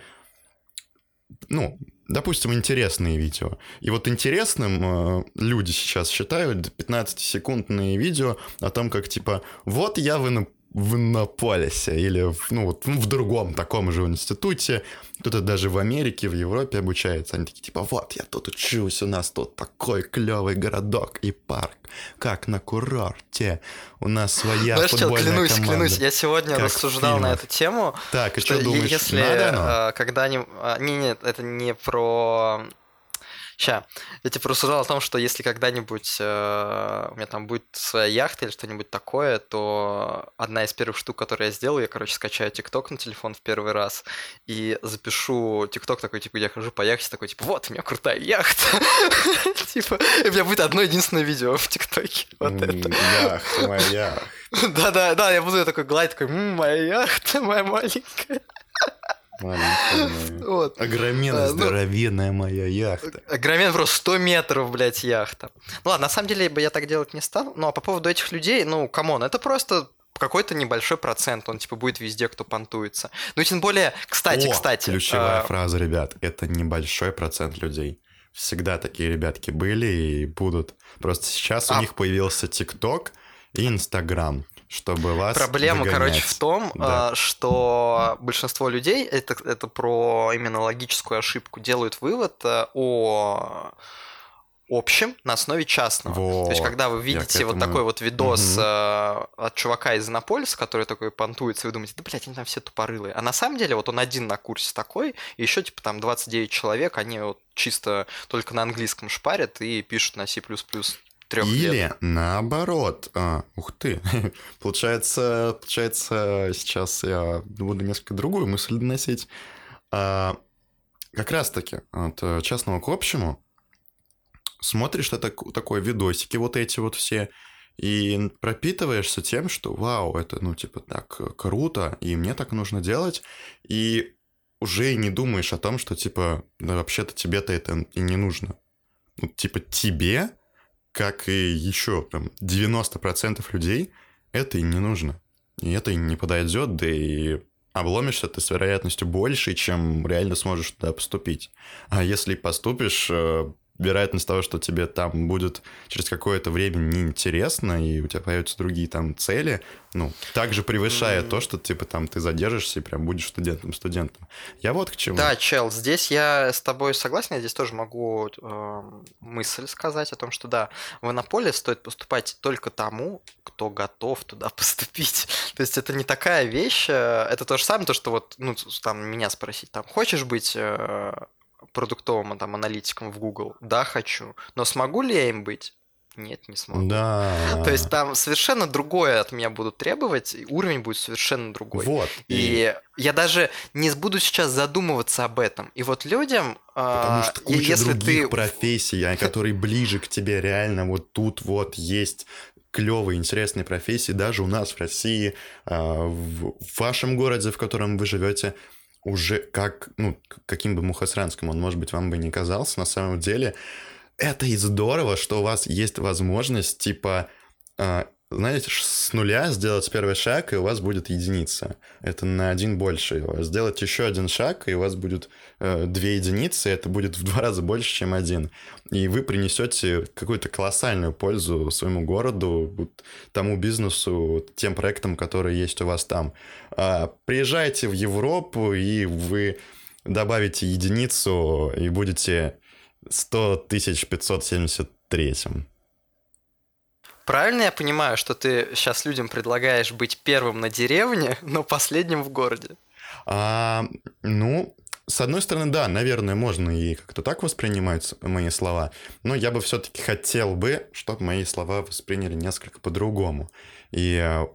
ну, допустим, интересные видео. И вот интересным э, люди сейчас считают 15-секундные видео о том, как типа, вот я в, Инно- в Иннополисе или в, ну, вот, в другом таком же институте, кто-то даже в Америке, в Европе обучается. Они такие, типа, вот, я тут учусь, у нас тут такой клевый городок и парк, как на курорте. У нас своя Знаешь, чел, футбольная клянусь, команда. клянусь, я сегодня Как рассуждал на эту тему, Так, и что что думаешь, если надо оно? а, когда-нибудь... а, Не, нет, это не про... Ща, я типа рассуждал о том, что если когда-нибудь э, у меня там будет своя яхта или что-нибудь такое, то одна из первых штук, которые я сделаю, я, короче, скачаю ТикТок на телефон в первый раз и запишу ТикТок такой, типа, я хожу по яхте, такой, типа, вот, у меня крутая яхта. [LAUGHS] Типа, у меня будет одно единственное видео в ТикТоке. Вот это. Яхта моя. [LAUGHS] Да-да, да, я буду такой гладить, такой, «М, моя яхта, моя маленькая. [LAUGHS] Маленькая. Вот. Огроменная, А, ну- здоровенная моя яхта. Огромен просто 100 метров, блядь, яхта. Ну ладно, на самом деле бы я так делать не стал. Ну а по поводу этих людей, ну, come on, это просто какой-то небольшой процент, он типа будет везде, кто понтуется. Ну и тем более, кстати, О, кстати. Ключевая а, фраза, ребят. Это небольшой процент людей. Всегда такие ребятки были и будут. Просто сейчас у А- них появился ТикТок и Инстаграм, чтобы вас Проблема, догонять. короче, в том, Да. а, что большинство людей, это, это про именно логическую ошибку, делают вывод а, о общем на основе частного. То есть, Вот, когда вы видите вот этому- такой вот видос а, от чувака из Иннополиса, который такой понтуется, и вы думаете, да, блядь, они там все тупорылые. А на самом деле вот он один на курсе такой, и еще типа там 29 человек, они вот чисто только на английском шпарят и пишут на C++ трех лет. Или наоборот. А, ух ты. [LAUGHS] Получается, получается, сейчас я буду несколько другую мысль доносить. А, как раз-таки от частного к общему смотришь на так- такой видосики вот эти вот все, и пропитываешься тем, что вау, это, ну, типа, так круто, и мне так нужно делать, и уже и не думаешь о том, что, типа, да вообще-то тебе-то это и не нужно. Ну, типа, тебе как и еще там 90% людей, это и не нужно. И это и не подойдет, да и обломишься ты с вероятностью больше, чем реально сможешь туда поступить. А если поступишь, э, вероятность того, что тебе там будет через какое-то время неинтересно, и у тебя появятся другие там цели, ну, также превышает М. то, что, типа, там ты задержишься и прям будешь студентом-студентом. Я вот к чему. Да, чел, здесь я с тобой согласен, я здесь тоже могу э, мысль сказать о том, что да, в Иннополе стоит поступать только тому, кто готов туда [LAUGHS] поступить. То есть это не такая вещь, э, это то же самое, то, что вот, ну, там, меня спросить, там, хочешь быть э, продуктовым там, аналитиком в Google? Да, хочу. Но смогу ли я им быть? Нет, не смогу. Да. То есть там совершенно другое от меня будут требовать, и уровень будет совершенно другой. Вот. И я даже не буду сейчас задумываться об этом. И вот людям, Потому а, что и куча если других ты... профессий, а, которые ближе к тебе реально вот тут вот есть клевые, интересные профессии, даже у нас в России, а, в вашем городе, в котором вы живете, уже как, ну, каким бы мухосранским он, может быть, вам бы не казался, на самом деле, это и здорово, что у вас есть возможность, типа, а, знаете, с нуля сделать первый шаг, и у вас будет единица. Это на один больше. Сделать еще один шаг, и у вас будет э, две единицы, это будет в два раза больше, чем один. И вы принесете какую-то колоссальную пользу своему городу, вот тому бизнесу, тем проектам, которые есть у вас там. А, приезжайте в Европу, и вы добавите единицу, и будете 100 573. Правильно я понимаю, что ты сейчас людям предлагаешь быть первым на деревне, [LAUGHS] но последним в городе? А, ну, с одной стороны, да, наверное, можно и как-то так воспринимать мои слова, но я бы все-таки хотел бы, чтобы мои слова восприняли несколько по-другому. И э,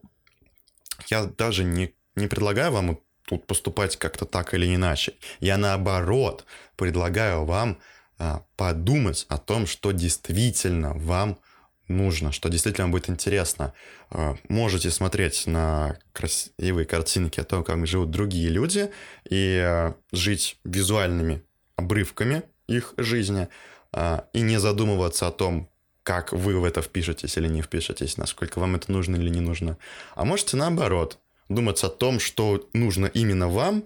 я даже не, не предлагаю вам тут поступать как-то так или иначе. Я наоборот предлагаю вам а, подумать о том, что действительно вам нужно, что действительно будет интересно. А, Можете смотреть на красивые картинки о том, как живут другие люди, и а, жить визуальными обрывками их жизни, а, и не задумываться о том, как вы в это впишетесь или не впишетесь, насколько вам это нужно или не нужно. А можете наоборот думать о том, что нужно именно вам,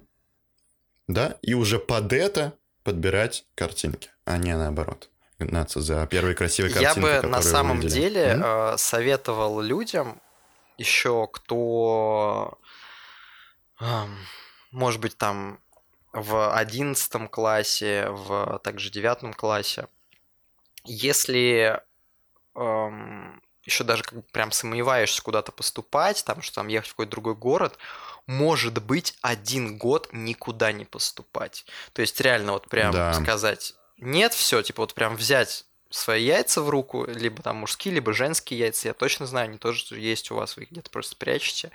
да, и уже под это подбирать картинки, а не наоборот. Гнаться за первые красивые Я картинки, бы которые на самом увидели. деле э, советовал людям, еще кто, может быть, там в одиннадцатом классе, в также девятом классе, если еще даже как бы прям сомневаешься куда-то поступать, там, что там ехать в какой-то другой город, может быть, один год никуда не поступать. То есть реально вот прям Да. сказать нет, все, типа вот прям взять свои яйца в руку, либо там мужские, либо женские яйца, я точно знаю, они тоже есть у вас, вы их где-то просто прячете,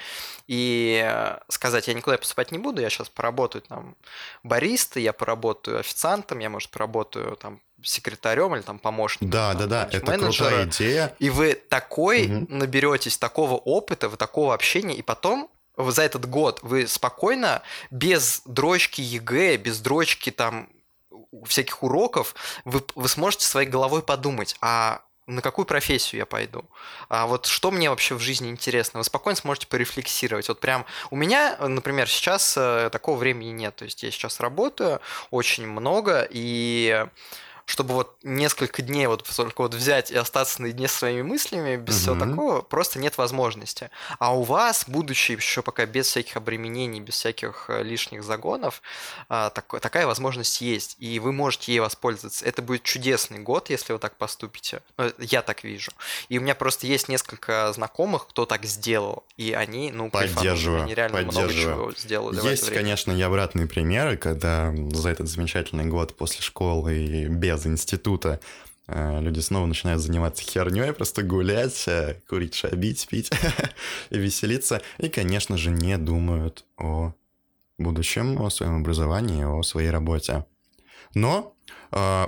и э, сказать, я никуда поступать не буду, я сейчас поработаю там баристой, я поработаю официантом, я, может, поработаю там секретарем или там помощником. Да, там, да, да, это менеджера. крутая идея. И вы такой Мгм. наберетесь такого опыта, вы такого общения, и потом за этот год вы спокойно, без дрочки ЕГЭ, без дрочки там всяких уроков, вы, вы сможете своей головой подумать, а на какую профессию я пойду? А вот что мне вообще в жизни интересно? Вы спокойно сможете порефлексировать. Вот прям у меня, например, сейчас э, такого времени нет. То есть я сейчас работаю очень много, и чтобы вот несколько дней вот только вот взять и остаться наедине со своими мыслями, без всего Мгм. такого, просто нет возможности. А у вас, будучи еще пока без всяких обременений, без всяких э, лишних загонов, а, тако- такая возможность есть, и вы можете ей воспользоваться. Это будет чудесный год, если вы так поступите. Ну, Я так вижу. И у меня просто есть несколько знакомых, кто так сделал, и они, ну. Поддерживаю, они реально много поддерживаю. чего сделали Есть, конечно, и обратные примеры, когда за этот замечательный год после школы и без института э, люди снова начинают заниматься херней, просто гулять, э, курить, шабить, пить [LAUGHS] и веселиться. И, конечно же, не думают о будущем, о своем образовании, о своей работе. Но э,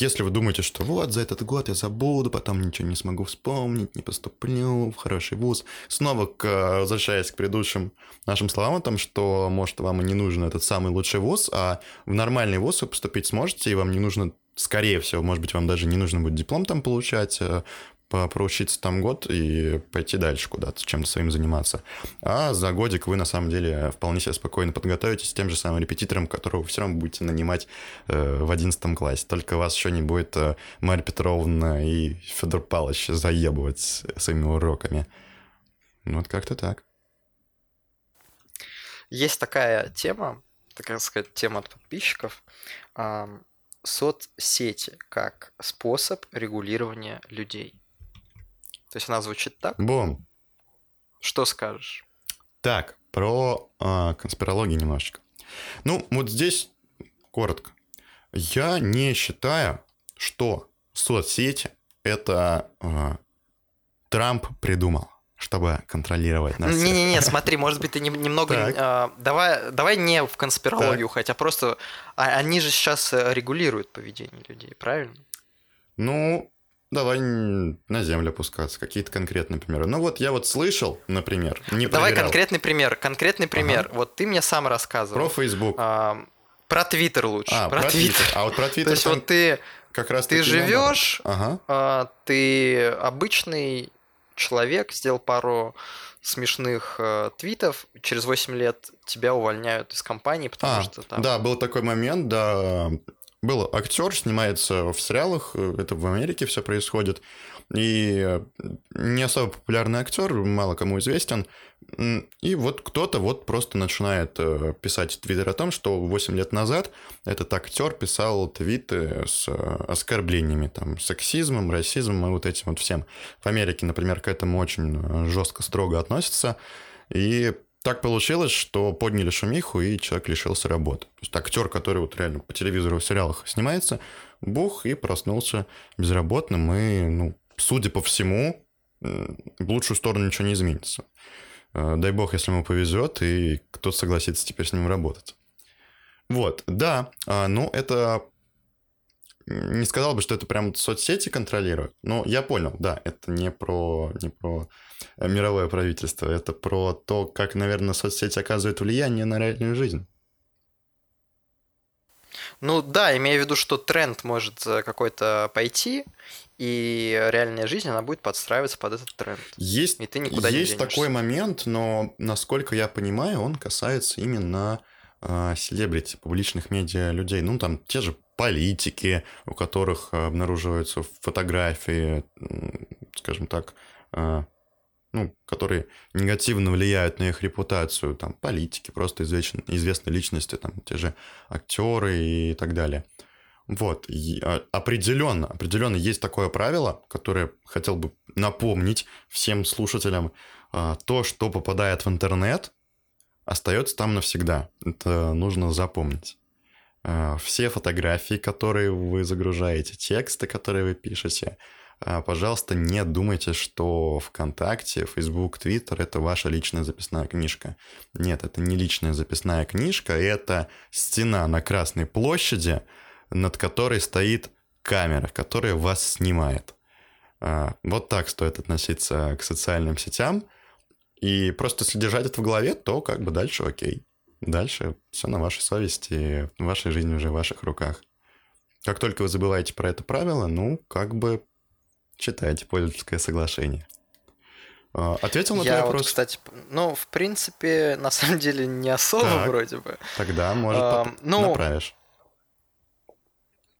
если вы думаете, что вот за этот год я забуду, потом ничего не смогу вспомнить, не поступлю в хороший вуз, снова к, возвращаясь к предыдущим нашим словам о том, что, может, вам и не нужен этот самый лучший вуз, а в нормальный вуз вы поступить сможете, и вам не нужно, скорее всего, может быть, вам даже не нужно будет диплом там получать, э, проучиться там год и пойти дальше куда-то, чем-то своим заниматься. А за годик вы, на самом деле, вполне себе спокойно подготовитесь тем же самым репетитором, которого вы все равно будете нанимать э, в 11 классе. Только вас еще не будет э, Марья Петровна и Федор Павлович заебывать своими уроками. Ну, вот как-то так. Есть такая тема, такая сказать, тема от подписчиков. Соцсети как способ регулирования людей. То есть она звучит так. Бом. Что скажешь? Так, про а, конспирологию немножечко. Ну, вот здесь коротко. Я не считаю, что соцсети это а, Трамп придумал, чтобы контролировать нас. Не-не-не, смотри, может быть, ты нем- немного... Так. а, давай, давай не в конспирологию, хотя просто... а, они же сейчас э, регулируют поведение людей, правильно? Ну, давай на землю опускаться, какие-то конкретные примеры. Ну вот я вот слышал, например, не Давай проверял, конкретный пример. Конкретный пример. Вот ты мне сам рассказывал. про Facebook. А, про Твиттер лучше. А, про Твиттер. А вот про То Твиттер есть там вот ты, как раз ты живешь, Ага. а, ты обычный человек, сделал пару смешных э, твитов, через 8 лет тебя увольняют из компании, потому А, что там... Да, был такой момент, да. Был актер, снимается в сериалах, э, это в Америке все происходит. И э, не особо популярный актер, мало кому известен. И вот кто-то вот просто начинает э, писать в Твиттере о том, что 8 лет назад этот актер писал твиты с оскорблениями, там, сексизмом, расизмом и вот этим вот всем. В Америке, например, к этому очень жестко, строго относятся. И так получилось, что подняли шумиху, и человек лишился работы. То есть актер, который вот реально по телевизору в сериалах снимается, бух и проснулся безработным, и, ну, судя по всему, в лучшую сторону ничего не изменится. Э, Дай бог, если ему повезет, и кто-то согласится теперь с ним работать. Вот, да, а, ну, это... Не сказал бы, что это прям соцсети контролируют, но я понял, да, это не про, не про э, мировое правительство, это про то, как, наверное, соцсети оказывают влияние на реальную жизнь. Ну да, имея в виду, что тренд может какой-то пойти, и реальная жизнь, она будет подстраиваться под этот тренд. Есть, И ты никуда не есть денешься. такой момент, но, насколько я понимаю, он касается именно а, селебрити, публичных медиа людей, ну, там, те же политики, у которых обнаруживаются фотографии, скажем так, а, ну, которые негативно влияют на их репутацию, там, политики, просто известные, известные личности, там, те же актеры и так далее. Вот, и, а, определенно, определенно есть такое правило, которое хотел бы напомнить всем слушателям, а, то, что попадает в интернет, остается там навсегда. Это нужно запомнить. А, все фотографии, которые вы загружаете, тексты, которые вы пишете, а, пожалуйста, не думайте, что ВКонтакте, Facebook, Twitter — это ваша личная записная книжка. Нет, это не личная записная книжка, это стена на Красной площади, над которой стоит камера, которая вас снимает. А, вот так стоит относиться к социальным сетям. И просто если держать это в голове, то как бы дальше окей. Дальше все на вашей совести, вашей жизни уже в ваших руках. Как только вы забываете про это правило, ну, как бы читайте пользовательское соглашение. А, ответил на Я твой вот, вопрос? кстати, ну, в принципе, [LAUGHS] на самом деле не особо Так. вроде бы. Тогда, может, поп- ну, направишь.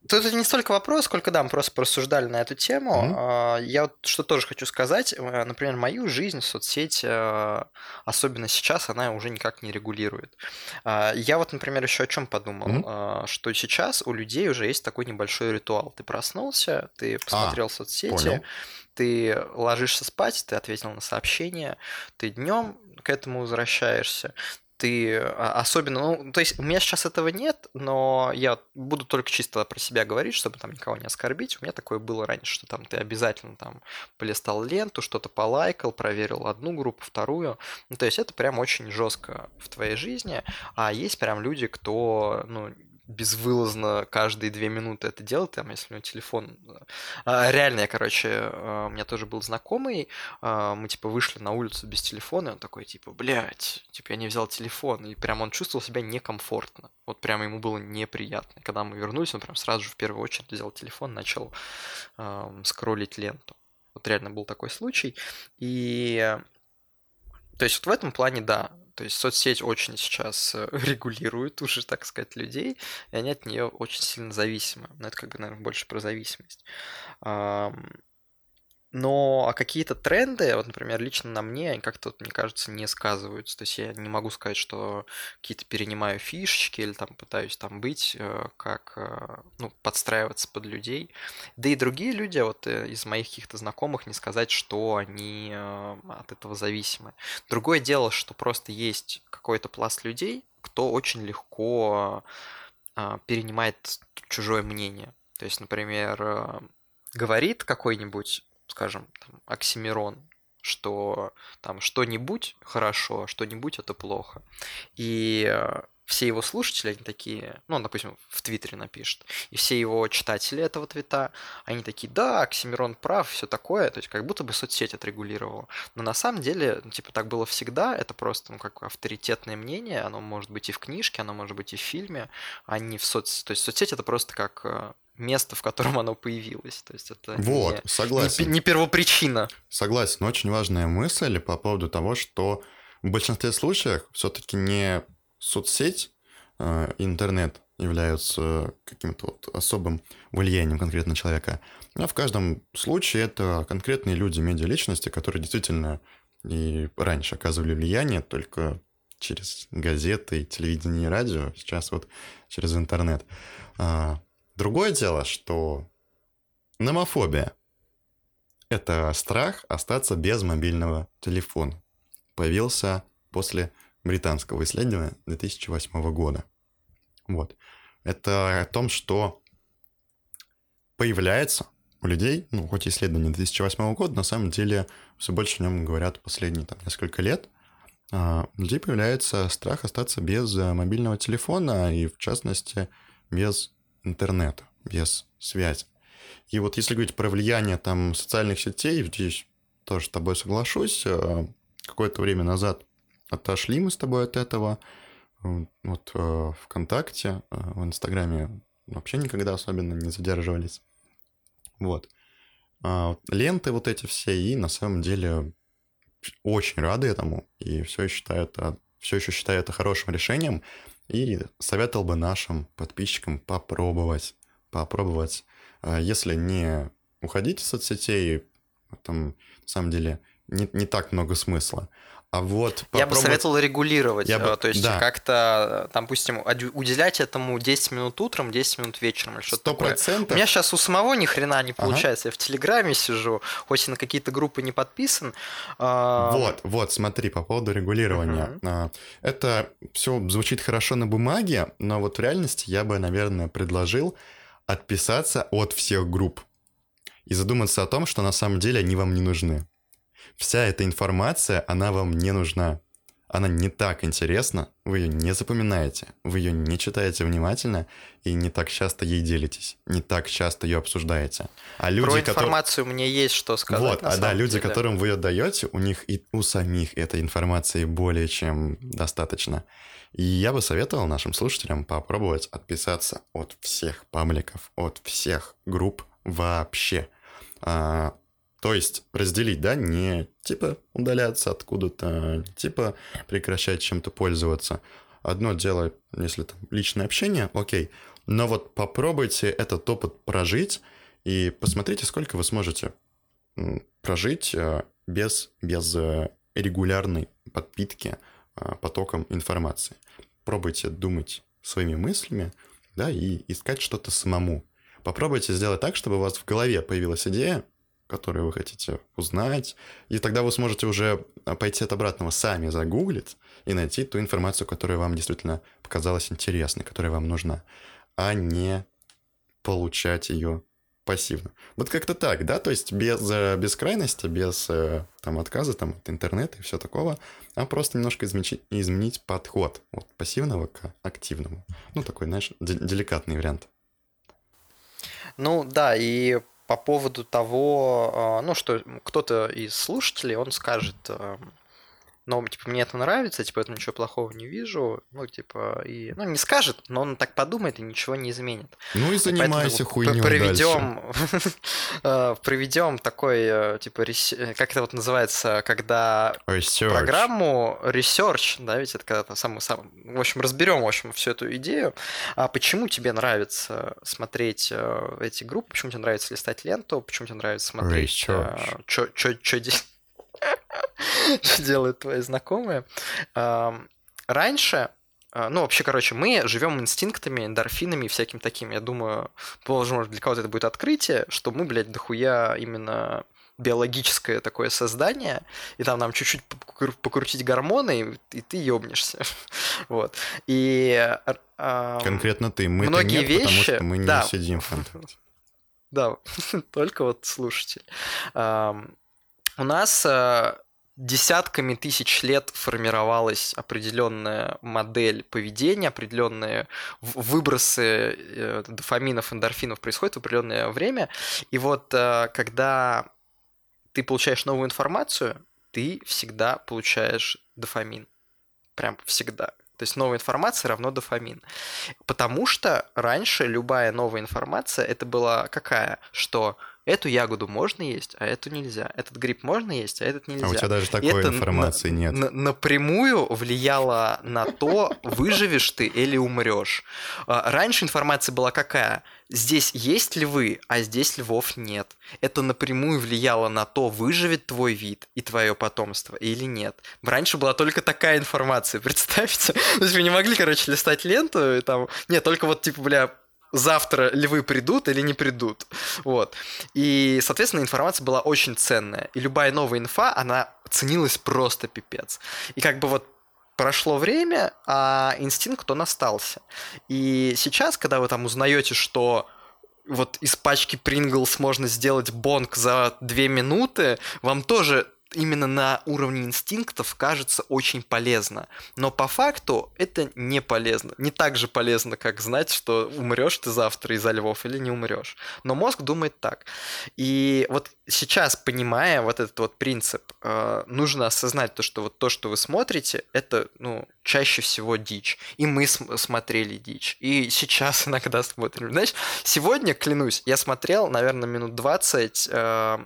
Тут это не столько вопрос, сколько, да, мы просто порассуждали на эту тему. А, Я вот что тоже хочу сказать. Э, Например, мою жизнь соцсеть, э, особенно сейчас, она уже никак не регулирует. А, Я вот, например, еще о чем подумал, а, что сейчас у людей уже есть такой небольшой ритуал. Ты проснулся, ты посмотрел соцсети, понял. ты ложишься спать, ты ответил на сообщение, ты днем к этому возвращаешься. Ты а, особенно, ну, то есть у меня сейчас этого нет, но я буду только чисто про себя говорить, чтобы там никого не оскорбить. У меня такое было раньше, что там ты обязательно там полистал ленту, что-то полайкал, проверил одну группу, вторую. Ну, то есть это прям очень жестко в твоей жизни. А есть прям люди, кто, ну, безвылазно каждые две минуты это делает, там, если у него телефон... А, Реально, я, короче, а, у меня тоже был знакомый, а, мы, типа, вышли на улицу без телефона, и он такой, типа, блядь, типа, я не взял телефон, и прям он чувствовал себя некомфортно, вот прям ему было неприятно. Когда мы вернулись, он прям сразу же в первую очередь взял телефон, начал ам, скроллить ленту. Вот реально был такой случай, и... То есть вот в этом плане, да, то есть соцсеть очень сейчас э, [LAUGHS] регулирует уже, так сказать, людей, и они от нее очень сильно зависимы. Но это как бы, наверное, больше про зависимость. Но а какие-то тренды, вот, например, лично на мне, они как-то, мне кажется, не сказываются. То есть я не могу сказать, что какие-то перенимаю фишечки или там пытаюсь там быть, э, как, э, ну, подстраиваться под людей. Да и другие люди, вот э, из моих каких-то знакомых, не сказать, что они от этого зависимы. Другое дело, что просто есть какой-то пласт людей, кто очень легко а, перенимает чужое мнение. То есть, например, говорит какой-нибудь, скажем, там, Оксимирон, что там что-нибудь хорошо, а что-нибудь это плохо. И э, все его слушатели, они такие, ну, он, допустим, в Твиттере напишет, и все его читатели этого твита, они такие, да, Оксимирон прав, все такое, то есть как будто бы соцсеть отрегулировала. Но на самом деле, ну, типа, так было всегда, это просто, ну, как авторитетное мнение, оно может быть и в книжке, оно может быть и в фильме, а не в соцсети. То есть соцсеть это просто как э, место, в котором оно появилось. То есть это Вот, не, не, согласен. пе- не первопричина. Согласен, очень важная мысль по поводу того, что в большинстве случаев все-таки не соцсеть, э, интернет являются каким-то вот особым влиянием конкретно человека, а в каждом случае это конкретные люди, медиаличности, которые действительно и раньше оказывали влияние только через газеты, телевидение и радио, сейчас вот через интернет. А, Другое дело, что номофобия – это страх остаться без мобильного телефона. Появился после британского исследования 2008 года. Вот. Это о том, что появляется у людей, ну, хоть исследование 2008 года, на самом деле все больше о нем говорят последние там, несколько лет. А, У людей появляется страх остаться без э, мобильного телефона и, в частности, без интернета, без связи. И вот если говорить про влияние там социальных сетей, здесь тоже с тобой соглашусь. э, Какое-то время назад отошли мы с тобой от этого. Вот э, ВКонтакте, э, в Инстаграме вообще никогда особенно не задерживались. Вот. А Ленты вот эти все, и на самом деле очень рады этому, и все считаю это, все еще считаю это хорошим решением. И советовал бы нашим подписчикам попробовать, попробовать. А Если не уходить из соцсетей, там, на самом деле, не, не так много смысла. А вот Я бы попробовать- советовал регулировать, Я бы- э, то есть да. как-то, там, допустим, уд- уделять этому 10 минут утром, 10 минут вечером или что-то такое. У меня сейчас у самого ни хрена не Ага. получается. Я в Телеграме сижу, хоть и на какие-то группы не подписан. а, Вот, вот, смотри, по поводу регулирования. А, Это все звучит хорошо на бумаге, но вот в реальности я бы, наверное, предложил отписаться от всех групп и задуматься о том, что на самом деле они вам не нужны. Вся эта информация, она вам не нужна. Она не так интересна, вы ее не запоминаете, вы ее не читаете внимательно и не так часто ей делитесь, не так часто ее обсуждаете. А люди, Про которые... информацию мне есть что сказать. Вот, а да, люди, деле. которым вы ее даете, у них и у самих этой информации более чем достаточно. И я бы советовал нашим слушателям попробовать отписаться от всех пабликов, от всех групп вообще. А, то есть разделить, да, не типа удаляться откуда-то, типа прекращать чем-то пользоваться. Одно дело, если там личное общение, окей. Но вот попробуйте этот опыт прожить и посмотрите, сколько вы сможете прожить э, без, без э, регулярной подпитки э, потоком информации. Пробуйте думать своими мыслями, да, и искать что-то самому. Попробуйте сделать так, чтобы у вас в голове появилась идея, которую вы хотите узнать, и тогда вы сможете уже э, пойти от обратного сами загуглить и найти ту информацию, которая вам действительно показалась интересной, которая вам нужна, а не получать ее пассивно. Вот как-то так, да, то есть без, э, без крайности, без э, там отказа там, от интернета и все такого, а просто немножко изменить, изменить подход от пассивного к активному. Ну, такой, знаешь, де- деликатный вариант. Ну да, и по поводу того, а, ну что кто-то из слушателей, он скажет, ну, типа, мне это нравится, типа, это ничего плохого не вижу, ну, типа, и, ну, не скажет, но он так подумает и ничего не изменит. Ну и занимайся Поэтому хуйней проведем, [LAUGHS] э, проведем такой, э, типа, э, как это вот называется, когда Research. программу research, да, ведь это когда-то самый, сам, в общем, разберем, в общем, всю эту идею. А почему тебе нравится смотреть эти группы, почему тебе нравится листать ленту, почему тебе нравится смотреть, Research. что [LAUGHS] делают твои знакомые. Раньше а, ну, вообще, короче, мы живем инстинктами, эндорфинами и всяким таким. Я думаю, возможно, для кого-то это будет открытие, что мы, блядь, дохуя именно биологическое такое создание, и там нам чуть-чуть покру- покрутить гормоны, и, и ты ёбнешься. [LAUGHS] вот. И... Конкретно ты. Мы многие нет, потому вещи- что мы не да. сидим в ВКонтакте. [LAUGHS] Да, только вот слушатель. У нас э, десятками тысяч лет формировалась определенная модель поведения, определенные выбросы э, дофаминов, эндорфинов происходят в определенное время. И вот э, когда ты получаешь новую информацию, ты всегда получаешь дофамин. Прям всегда. То есть новая информация равно дофамин. Потому что раньше любая новая информация это была какая? Что эту ягоду можно есть, а эту нельзя. Этот гриб можно есть, а этот нельзя. А у тебя даже такой это информации на- нет. на- напрямую влияло на то, выживешь ты или умрешь. А, Раньше информация была какая? Здесь есть львы, а здесь львов нет. Это напрямую влияло на то, выживет твой вид и твое потомство или нет. Раньше была только такая информация, [LAUGHS] представьте. То есть вы не могли, короче, листать ленту и там... Нет, только вот типа, бля, завтра львы придут или не придут. Вот. И, соответственно, информация была очень ценная. И любая новая инфа, она ценилась просто пипец. И как бы вот прошло время, а инстинкт, он остался. И сейчас, когда вы там узнаете, что вот из пачки Принглс можно сделать бонг за две минуты, вам тоже именно на уровне инстинктов кажется очень полезно. Но по факту это не полезно. Не так же полезно, как знать, что умрешь ты завтра из-за львов или не умрешь. Но мозг думает так. И вот сейчас, понимая вот этот вот принцип, э, нужно осознать то, что вот то, что вы смотрите, это, ну, чаще всего дичь. И мы см- смотрели дичь. И сейчас иногда смотрим. Знаешь, сегодня, клянусь, я смотрел, наверное, минут 20 э,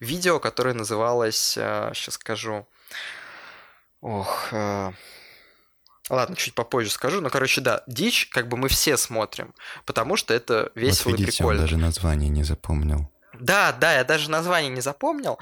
видео, которое называлось, сейчас скажу, ох, э, Ладно, чуть попозже скажу. Но, короче, да, дичь, как бы мы все смотрим, потому что это весело вот и видите, он прикольно. даже название не запомнил. Да, да, я даже название не запомнил.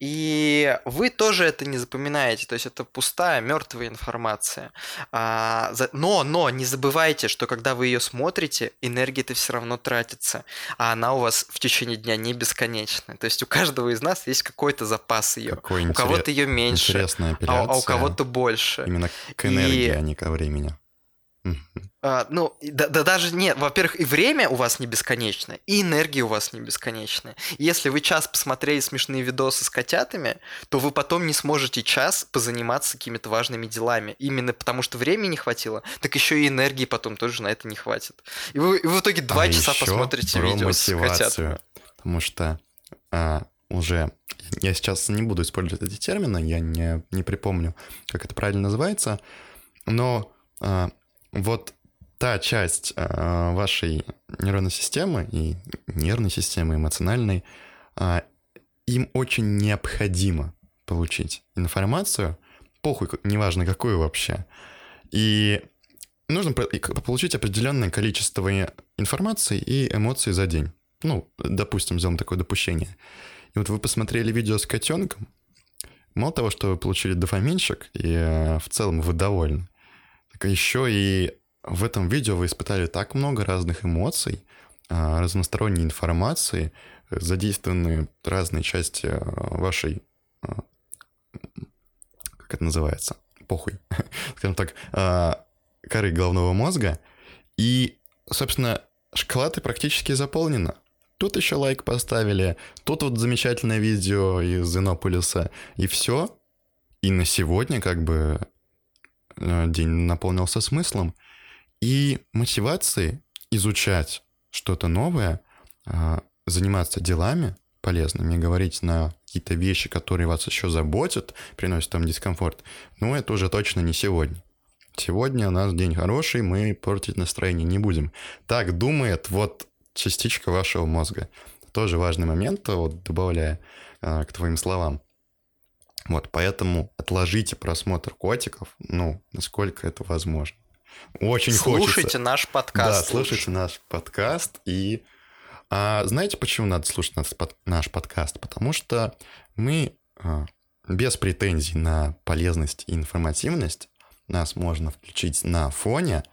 И вы тоже это не запоминаете. То есть это пустая, мертвая информация. А, Но, но не забывайте, что когда вы ее смотрите, энергия-то все равно тратится. А она у вас в течение дня не бесконечная. То есть у каждого из нас есть какой-то запас ее. Какой У интерес- кого-то ее меньше, а, а у кого-то больше. Именно к И- энергии, а не ко времени. А, ну, да, да даже нет. Во-первых, и время у вас не бесконечное, и энергия у вас не бесконечная. Если вы час посмотрели смешные видосы с котятами, то вы потом не сможете час позаниматься какими-то важными делами. Именно потому, что времени не хватило, так еще и энергии потом тоже на это не хватит. И вы, и вы в итоге два А часа посмотрите видео с котятами. мотивацию. Потому что а, уже... Я сейчас не буду использовать эти термины, я не, не припомню, как это правильно называется, но а, вот та часть а, вашей нейронной системы и нервной системы, эмоциональной, а, им очень необходимо получить информацию, похуй, неважно какую вообще. И нужно получить определенное количество информации и эмоций за день. Ну, допустим, сделаем такое допущение. И вот вы посмотрели видео с котенком, мало того, что вы получили дофаминчик, и э, в целом вы довольны, еще и в этом видео вы испытали так много разных эмоций, а, разносторонней информации, задействованы разные части э, вашей... а, Как это называется? Похуй. [LAUGHS] Скажем так, а, коры головного мозга. И, собственно, шоколад практически заполнена. Тут еще лайк поставили, тут вот замечательное видео из Иннополиса, и все. И на сегодня как бы день наполнился смыслом и мотивацией изучать что-то новое, а, заниматься делами полезными, говорить на какие-то вещи, которые вас еще заботят, приносят вам дискомфорт, ну, это уже точно не сегодня. Сегодня у нас день хороший, мы портить настроение не будем. Так думает вот частичка вашего мозга. Тоже важный момент, вот добавляя а, к твоим словам. Вот, поэтому отложите просмотр котиков, ну, насколько это возможно. Очень Слушайте хочется. наш Да, подкаст. слушайте наш подкаст. И а, знаете, почему надо слушать наш, под- наш подкаст? Потому что мы а, без претензий на полезность и информативность нас можно включить на фоне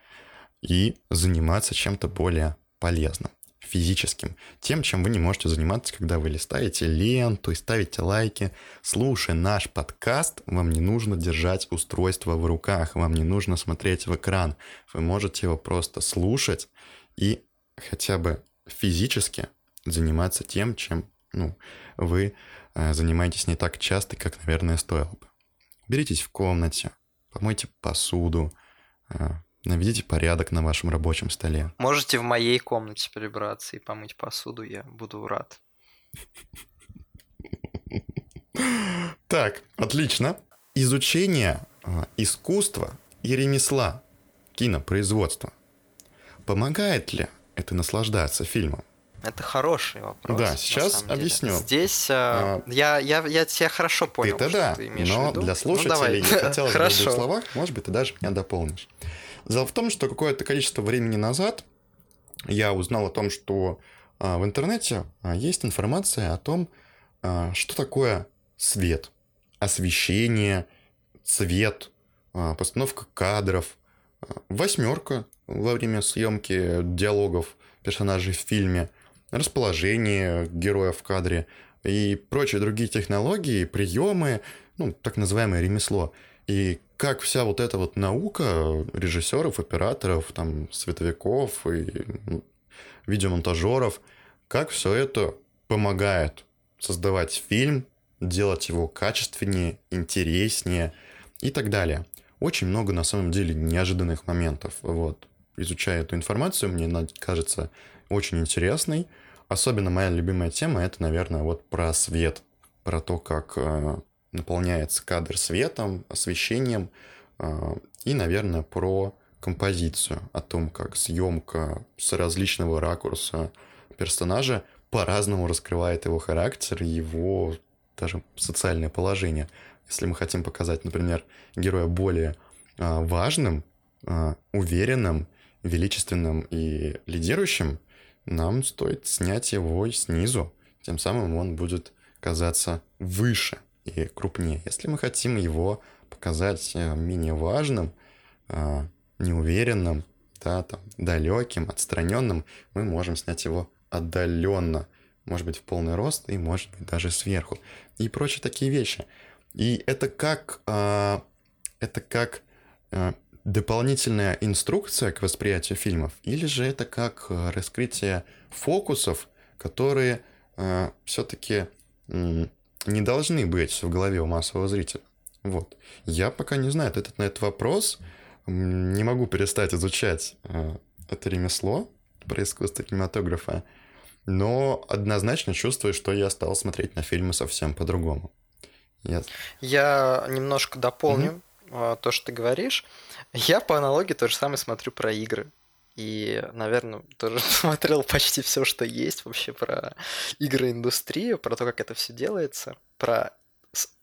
и заниматься чем-то более полезным, физическим. Тем, чем вы не можете заниматься, когда вы листаете ленту и ставите лайки. Слушая наш подкаст, вам не нужно держать устройство в руках, вам не нужно смотреть в экран. Вы можете его просто слушать и хотя бы физически заниматься тем, чем ну, вы э, занимаетесь не так часто, как, наверное, стоило бы. Беритесь в комнате, помойте посуду, э, наведите порядок на вашем рабочем столе. Можете в моей комнате прибраться и помыть посуду, я буду рад. Так, отлично. Изучение э, искусства и ремесла, кинопроизводства. Помогает ли это наслаждаться фильмом? Это хороший вопрос. Да, сейчас объясню. Здесь А, а, я, я, я тебя хорошо понял, Ты-то да, ты но для Ну, слушателей давай. не хотелось бы в двух словах, может быть, ты даже меня дополнишь. Дело в том, что какое-то количество времени назад я узнал о том, что а, в интернете а, есть информация о том, а, что такое свет, освещение, цвет, постановка кадров, восьмерка во время съемки диалогов персонажей в фильме, расположение героя в кадре и прочие другие технологии, приемы, ну, так называемое ремесло. И как вся вот эта вот наука режиссеров, операторов, там, световиков и ну, видеомонтажеров, как все это помогает создавать фильм, делать его качественнее, интереснее и так далее. Очень много, на самом деле, неожиданных моментов. Вот. Изучая эту информацию, мне она кажется очень интересной. Особенно моя любимая тема — это, наверное, вот про свет, про то, как э, наполняется кадр светом, освещением, э, и, наверное, про композицию, о том, как съемка с различного ракурса персонажа по-разному раскрывает его характер, его даже социальное положение. Если мы хотим показать, например, героя более а, важным, а, уверенным, величественным и лидирующим, нам стоит снять его снизу. Тем самым он будет казаться выше и крупнее. Если мы хотим его показать э, менее важным, а, неуверенным, да, там, далеким, отстраненным, мы можем снять его отдаленно, может быть, в полный рост и, может быть, даже сверху. И прочие такие вещи. И это как, а, это как дополнительная инструкция к восприятию фильмов, или же это как раскрытие фокусов, которые все-таки не должны быть в голове у массового зрителя. Вот. Я пока не знаю ответ на этот вопрос. Не могу перестать изучать а, это ремесло про искусство кинематографа, но однозначно чувствую, что я стал смотреть на фильмы совсем по-другому. Я... я немножко дополню mm-hmm. то, что ты говоришь. Я по аналогии то же самое смотрю про игры. И, наверное, тоже [LAUGHS] смотрел почти все, что есть вообще про игроиндустрию, про то, как это все делается, про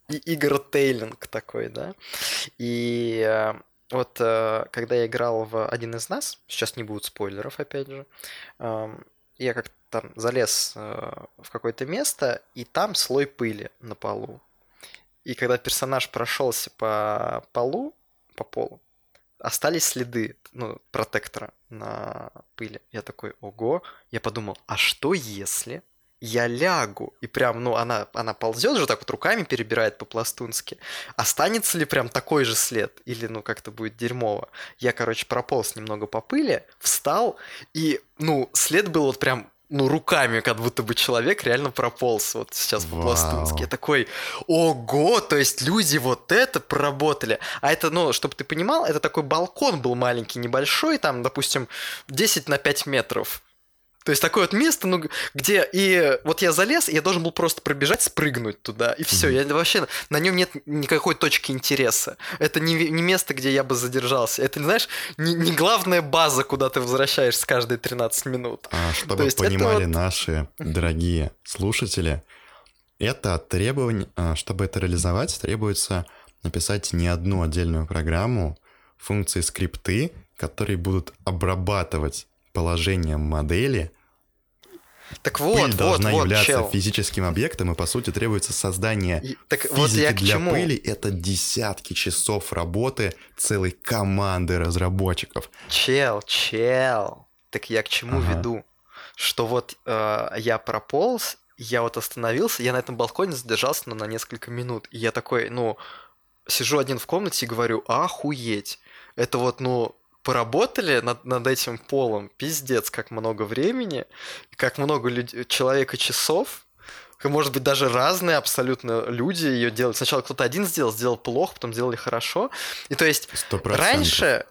игротейлинг такой, да. И э, вот э, когда я играл в один из нас, сейчас не будет спойлеров, опять же, я как-то там залез э, в какое-то место, и там слой пыли на полу. И когда персонаж прошелся по полу, по полу, остались следы, ну, протектора на пыли. Я такой, ого. Я подумал, а что если я лягу, и прям, ну, она, она ползет же так вот руками перебирает по-пластунски. Останется ли прям такой же след? Или, ну, как-то будет дерьмово? Я, короче, прополз немного по пыли, встал, и, ну, след был вот прям ну, руками, как будто бы человек реально прополз вот сейчас по-пластунски. Я такой, ого, то есть люди вот это проработали. А это, ну, чтобы ты понимал, это такой балкон был маленький, небольшой, там, допустим, 10 на 5 метров. То есть такое вот место, ну, где и вот я залез, и я должен был просто пробежать, спрыгнуть туда, и все. Mm-hmm. Я вообще на нем нет никакой точки интереса. Это не, не место, где я бы задержался. Это, знаешь, не, не главная база, куда ты возвращаешься каждые 13 минут. А, чтобы понимали вот... наши дорогие слушатели, это требование, а, чтобы это реализовать, требуется написать не одну отдельную программу, функции скрипты, которые будут обрабатывать положением модели так вот, пыль вот, должна вот, являться чел. физическим объектом, и по сути требуется создание и, так физики вот я для чему? пыли. Это десятки часов работы целой команды разработчиков. Чел, чел. Так я к чему ага. веду? Что вот э, я прополз, я вот остановился, я на этом балконе задержался ну, на несколько минут. И я такой, ну, сижу один в комнате и говорю, охуеть. Это вот, ну, поработали над, над этим полом, пиздец, как много времени, как много люд... человека часов, может быть, даже разные абсолютно люди ее делают. Сначала кто-то один сделал, сделал плохо, потом сделали хорошо. И то есть 100%. раньше,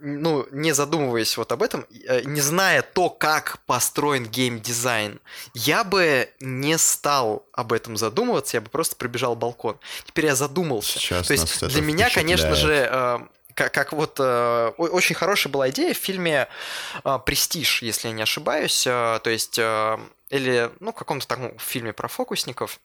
ну, не задумываясь вот об этом, э, не зная то, как построен геймдизайн, я бы не стал об этом задумываться, я бы просто пробежал балкон. Теперь я задумался. Сейчас то есть для меня, конечно же, как, как вот э, очень хорошая была идея в фильме э, «Престиж», если я не ошибаюсь, э, то есть, э, или, ну, в каком-то таком фильме про фокусников,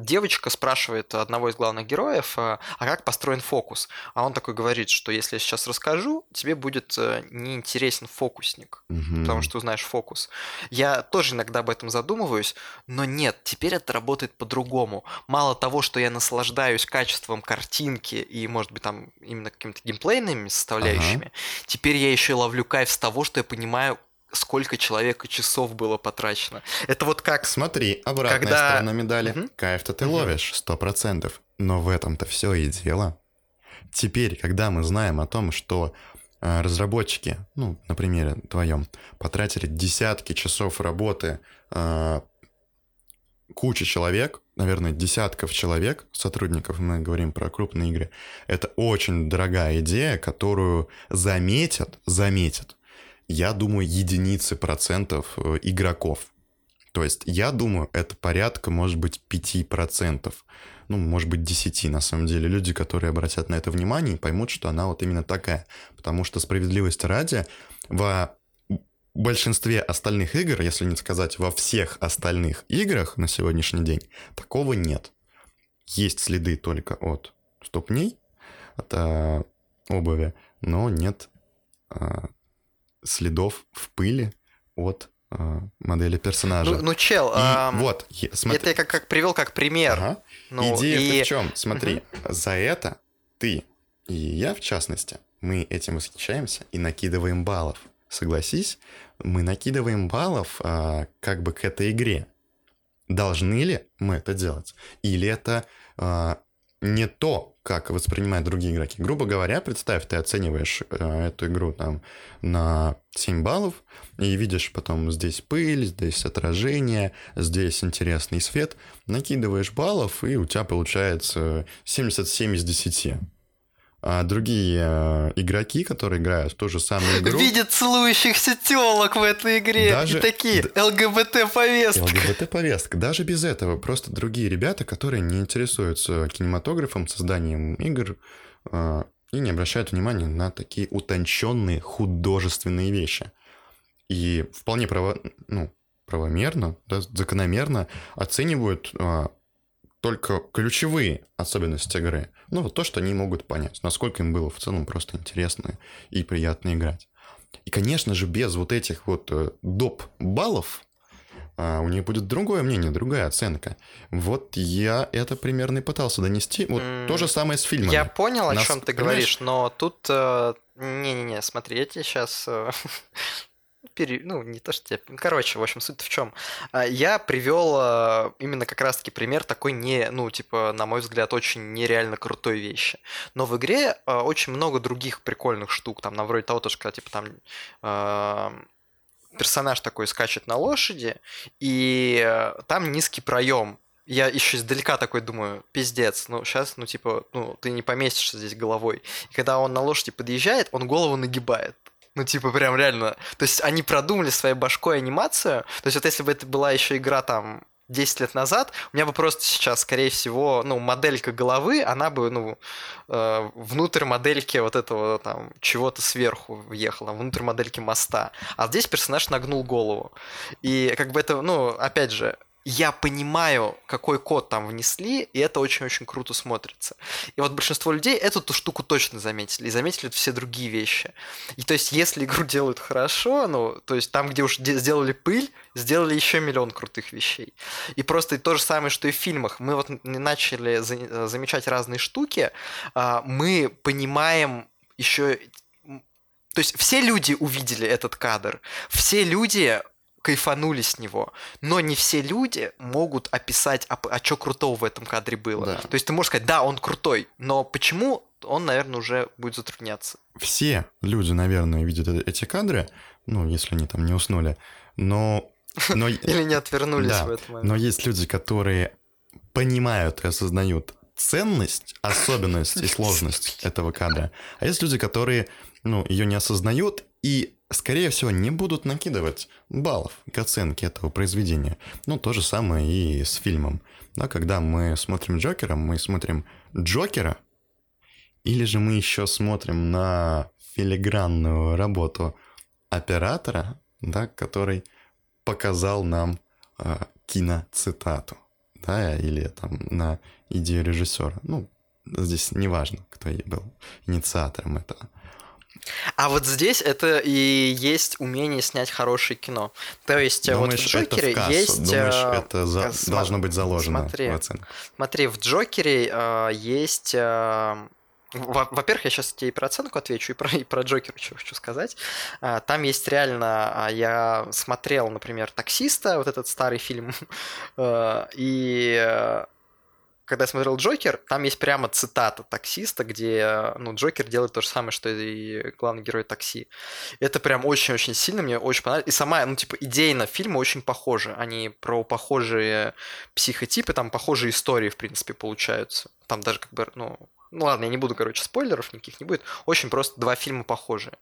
девочка спрашивает одного из главных героев, э, а как построен фокус? А он такой говорит, что если я сейчас расскажу, тебе будет э, неинтересен фокусник, угу. потому что узнаешь фокус. Я тоже иногда об этом задумываюсь, но нет, теперь это работает по-другому. Мало того, что я наслаждаюсь качеством картинки и, может быть, там именно какими-то геймплейными составляющими, ага. теперь я еще ловлю кайф с того, что я понимаю, сколько человека часов было потрачено. Это вот как... Смотри, обратная когда... сторона медали. Угу. Кайф-то ты угу. ловишь, сто процентов. Но в этом-то все и дело. Теперь, когда мы знаем о том, что э, разработчики, ну, на примере твоем, потратили десятки часов работы э, куча человек, наверное, десятков человек, сотрудников, мы говорим про крупные игры, это очень дорогая идея, которую заметят, заметят я думаю, единицы процентов э, игроков. То есть я думаю, это порядка, может быть, 5%. Ну, может быть, 10 на самом деле. Люди, которые обратят на это внимание, поймут, что она вот именно такая. Потому что справедливости ради, во большинстве остальных игр, если не сказать во всех остальных играх на сегодняшний день, такого нет. Есть следы только от ступней, от обуви, но нет а, следов в пыли от а, модели персонажа. Ну, ну, чел, И ам, вот, смотри. это я как, как привел как пример. Ага. Ну, Идея и- в чем? Смотри, за это ты и я, в частности, мы этим восхищаемся и накидываем баллов. Согласись, мы накидываем баллов а, как бы к этой игре. Должны ли мы это делать? Или это а, не то, как воспринимают другие игроки? Грубо говоря, представь, ты оцениваешь а, эту игру там на 7 баллов и видишь потом здесь пыль, здесь отражение, здесь интересный свет, накидываешь баллов, и у тебя получается 77 из 10. А другие э, игроки, которые играют в ту же самую игру... Видят целующихся телок в этой игре. Даже- И такие, ЛГБТ-повестка. ЛГБТ-повестка. Даже без этого. Просто другие ребята, которые не интересуются кинематографом, созданием игр э, и не обращают внимания на такие утонченные художественные вещи. И вполне право, ну, правомерно, да, закономерно оценивают э, только ключевые особенности игры. Ну, вот то, что они могут понять, насколько им было в целом просто интересно и приятно играть. И, конечно же, без вот этих вот э, доп. баллов а, у них будет другое мнение, другая оценка. Вот я это примерно и пытался донести. Вот М, то же самое с фильмами. Я понял, о Нас- чем ты понимаешь? говоришь, но тут... э, Не-не-не, смотри, я тебе сейчас... [LAUGHS] Ну, не то, что тебе... Короче, в общем, суть в чем. Я привел э, именно как раз-таки пример такой не, ну, типа, на мой взгляд, очень нереально крутой вещи. Но в игре э, очень много других прикольных штук, там, на вроде того, то, что, когда, типа, там персонаж такой скачет на лошади, и там низкий проем. Я еще издалека такой думаю, пиздец, ну сейчас, ну типа, ну ты не поместишься здесь головой. И когда он на лошади подъезжает, он голову нагибает. Ну, типа, прям реально. То есть они продумали своей башкой анимацию. То есть вот если бы это была еще игра там 10 лет назад, у меня бы просто сейчас, скорее всего, ну, моделька головы, она бы, ну, э, внутрь модельки вот этого там чего-то сверху въехала, внутрь модельки моста. А здесь персонаж нагнул голову. И как бы это, ну, опять же, я понимаю, какой код там внесли, и это очень-очень круто смотрится. И вот большинство людей эту ту штуку точно заметили, и заметили все другие вещи. И то есть, если игру делают хорошо, ну, то есть там, где уж де- сделали пыль, сделали еще миллион крутых вещей. И просто то же самое, что и в фильмах. Мы вот начали за- замечать разные штуки, а, мы понимаем еще... То есть все люди увидели этот кадр, все люди кайфанули с него, но не все люди могут описать, а, а что крутого в этом кадре было. Да. То есть ты можешь сказать, да, он крутой, но почему он, наверное, уже будет затрудняться. Все люди, наверное, видят э- эти кадры, ну, если они там не уснули, но... [LAUGHS] но... Или не отвернулись Да, в этот момент. Но есть люди, которые понимают и осознают ценность, особенность и [LAUGHS] сложность этого кадра. А есть люди, которые, ну, ее не осознают и, скорее всего, не будут накидывать баллов к оценке этого произведения. Ну, то же самое и с фильмом. Да, когда мы смотрим Джокера, мы смотрим Джокера, или же мы еще смотрим на филигранную работу оператора, да, который показал нам э, киноцитату, да, или там на идею режиссера. Ну, здесь неважно, кто был инициатором этого. А вот здесь это и есть умение снять хорошее кино. То есть э, вот в Думаешь, это Джокере в кассу? есть... Думаешь, э, это за- э, сма- должно быть заложено смотри. в оценку? Смотри, в Джокере э, есть... э, во- Во-первых, я сейчас тебе и про оценку отвечу, и про, и про Джокера что хочу сказать. А, Там есть реально... Я смотрел, например, «Таксиста», вот этот старый фильм, [LAUGHS] э, и э, когда я смотрел Джокер, там есть прямо цитата таксиста, где ну, Джокер делает то же самое, что и главный герой такси. Это прям очень-очень сильно, мне очень понравилось. И сама, ну, типа, идейно фильмы очень похожи. Они про похожие психотипы, там похожие истории, в принципе, получаются. Там даже как бы, ну, ну ладно, я не буду, короче, спойлеров никаких не будет. Очень просто два фильма похожие.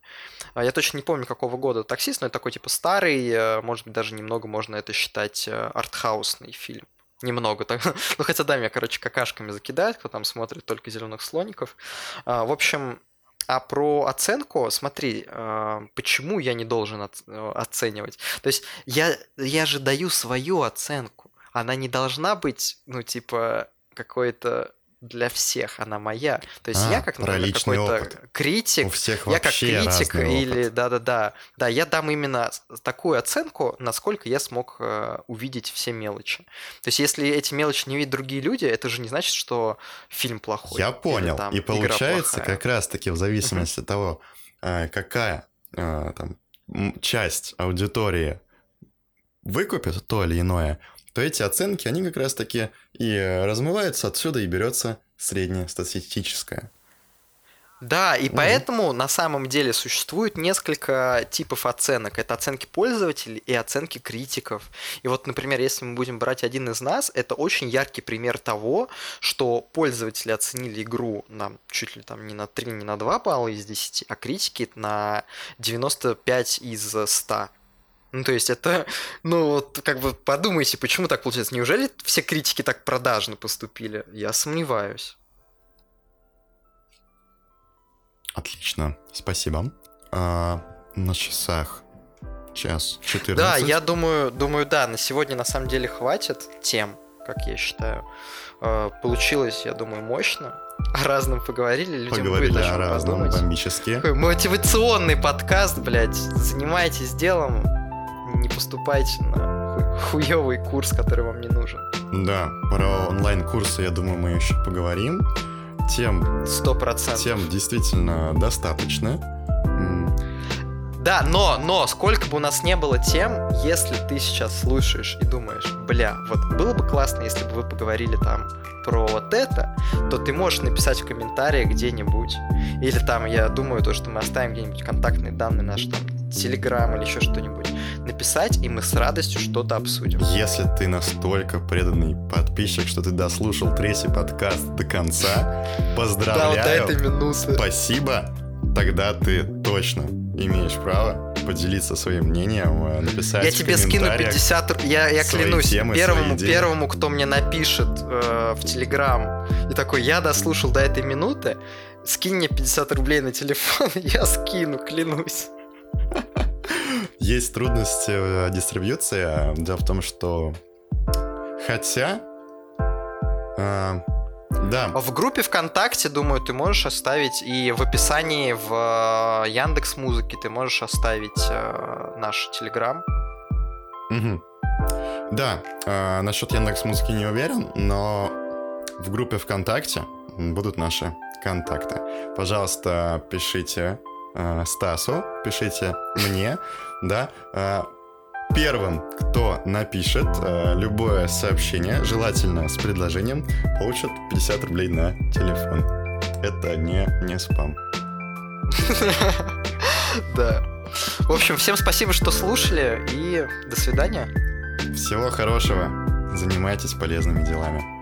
А Я точно не помню, какого года таксист, но это такой, типа, старый, э, может быть, даже немного можно это считать э, артхаусный фильм. Немного так. [LAUGHS] Ну, хотя да, меня, короче, какашками закидают, кто там смотрит только зеленых слоников. А, В общем, а про оценку, смотри, а, почему я не должен э, оценивать? То есть я, я же даю свою оценку. Она не должна быть, ну, типа, какой-то для всех, она моя. То есть А, я как, например, какой-то опыт. критик, У всех я как критик или да-да-да, да, я дам именно такую оценку, насколько я смог э, увидеть все мелочи. То есть если эти мелочи не видят другие люди, это же не значит, что фильм плохой. Я или понял. там И получается, как раз-таки в зависимости от того, э, какая э, там часть аудитории выкупит то или иное, то эти оценки, они как раз-таки и э, размываются отсюда и берется среднестатистическое. Да, и Мгм. поэтому на самом деле существует несколько типов оценок. Это оценки пользователей и оценки критиков. И вот, например, если мы будем брать один из нас, это очень яркий пример того, что пользователи оценили игру на чуть ли там не на 3, не на 2 балла из 10, а критики на 95 из 100. Ну, то есть это, [LAUGHS] ну, вот как бы подумайте, почему так получается. Неужели все критики так продажно поступили? Я сомневаюсь. Отлично, спасибо. А, на часах час 14. Да, я думаю, думаю, да, на сегодня на самом деле хватит тем, как я считаю. Э, Получилось, я думаю, мощно. О разном поговорили, людям Поговорили будет о о разном, подумать. бомбически. Такой мотивационный подкаст, блядь. Занимайтесь делом, не поступайте на хуевый курс, который вам не нужен. Да, про онлайн-курсы, я думаю, мы еще поговорим. Тем, Сто процентов. тем действительно достаточно. Да, но, но, сколько бы у нас не было тем, если ты сейчас слушаешь и думаешь, бля, вот было бы классно, если бы вы поговорили там про вот это, то ты можешь написать в комментариях где-нибудь. Или там, я думаю, то, что мы оставим где-нибудь контактные данные наши, там, Телеграм или еще что-нибудь. Написать, и мы с радостью что-то обсудим. Если ты настолько преданный подписчик, что ты дослушал третий подкаст до конца, [LAUGHS] Да, вот до поздравляю, этой минуты. спасибо, тогда ты точно имеешь право поделиться своим мнением, э, написать Я тебе скину комментариях. 50 ру- Я, я клянусь, темы, первому, первому, кто мне напишет э, в Телеграм и такой, я дослушал до этой минуты, скинь мне 50 рублей на телефон, [LAUGHS] я скину, клянусь. Есть трудности э, дистрибьюции. а Дело в том, что хотя... э, да, В группе ВКонтакте, думаю, ты можешь оставить и в описании в Яндекс Музыке ты можешь оставить э, наш Телеграм. Мгм. Да, э, насчет Яндекс Музыки не уверен, но в группе ВКонтакте будут наши контакты. Пожалуйста, пишите э, Стасу, пишите мне, да. э, Первым, кто напишет э, любое сообщение, желательно с предложением, получит 50 рублей на телефон. Это не, не спам. [LAUGHS] Да. В общем, всем спасибо, что слушали, и до свидания. Всего хорошего. Занимайтесь полезными делами.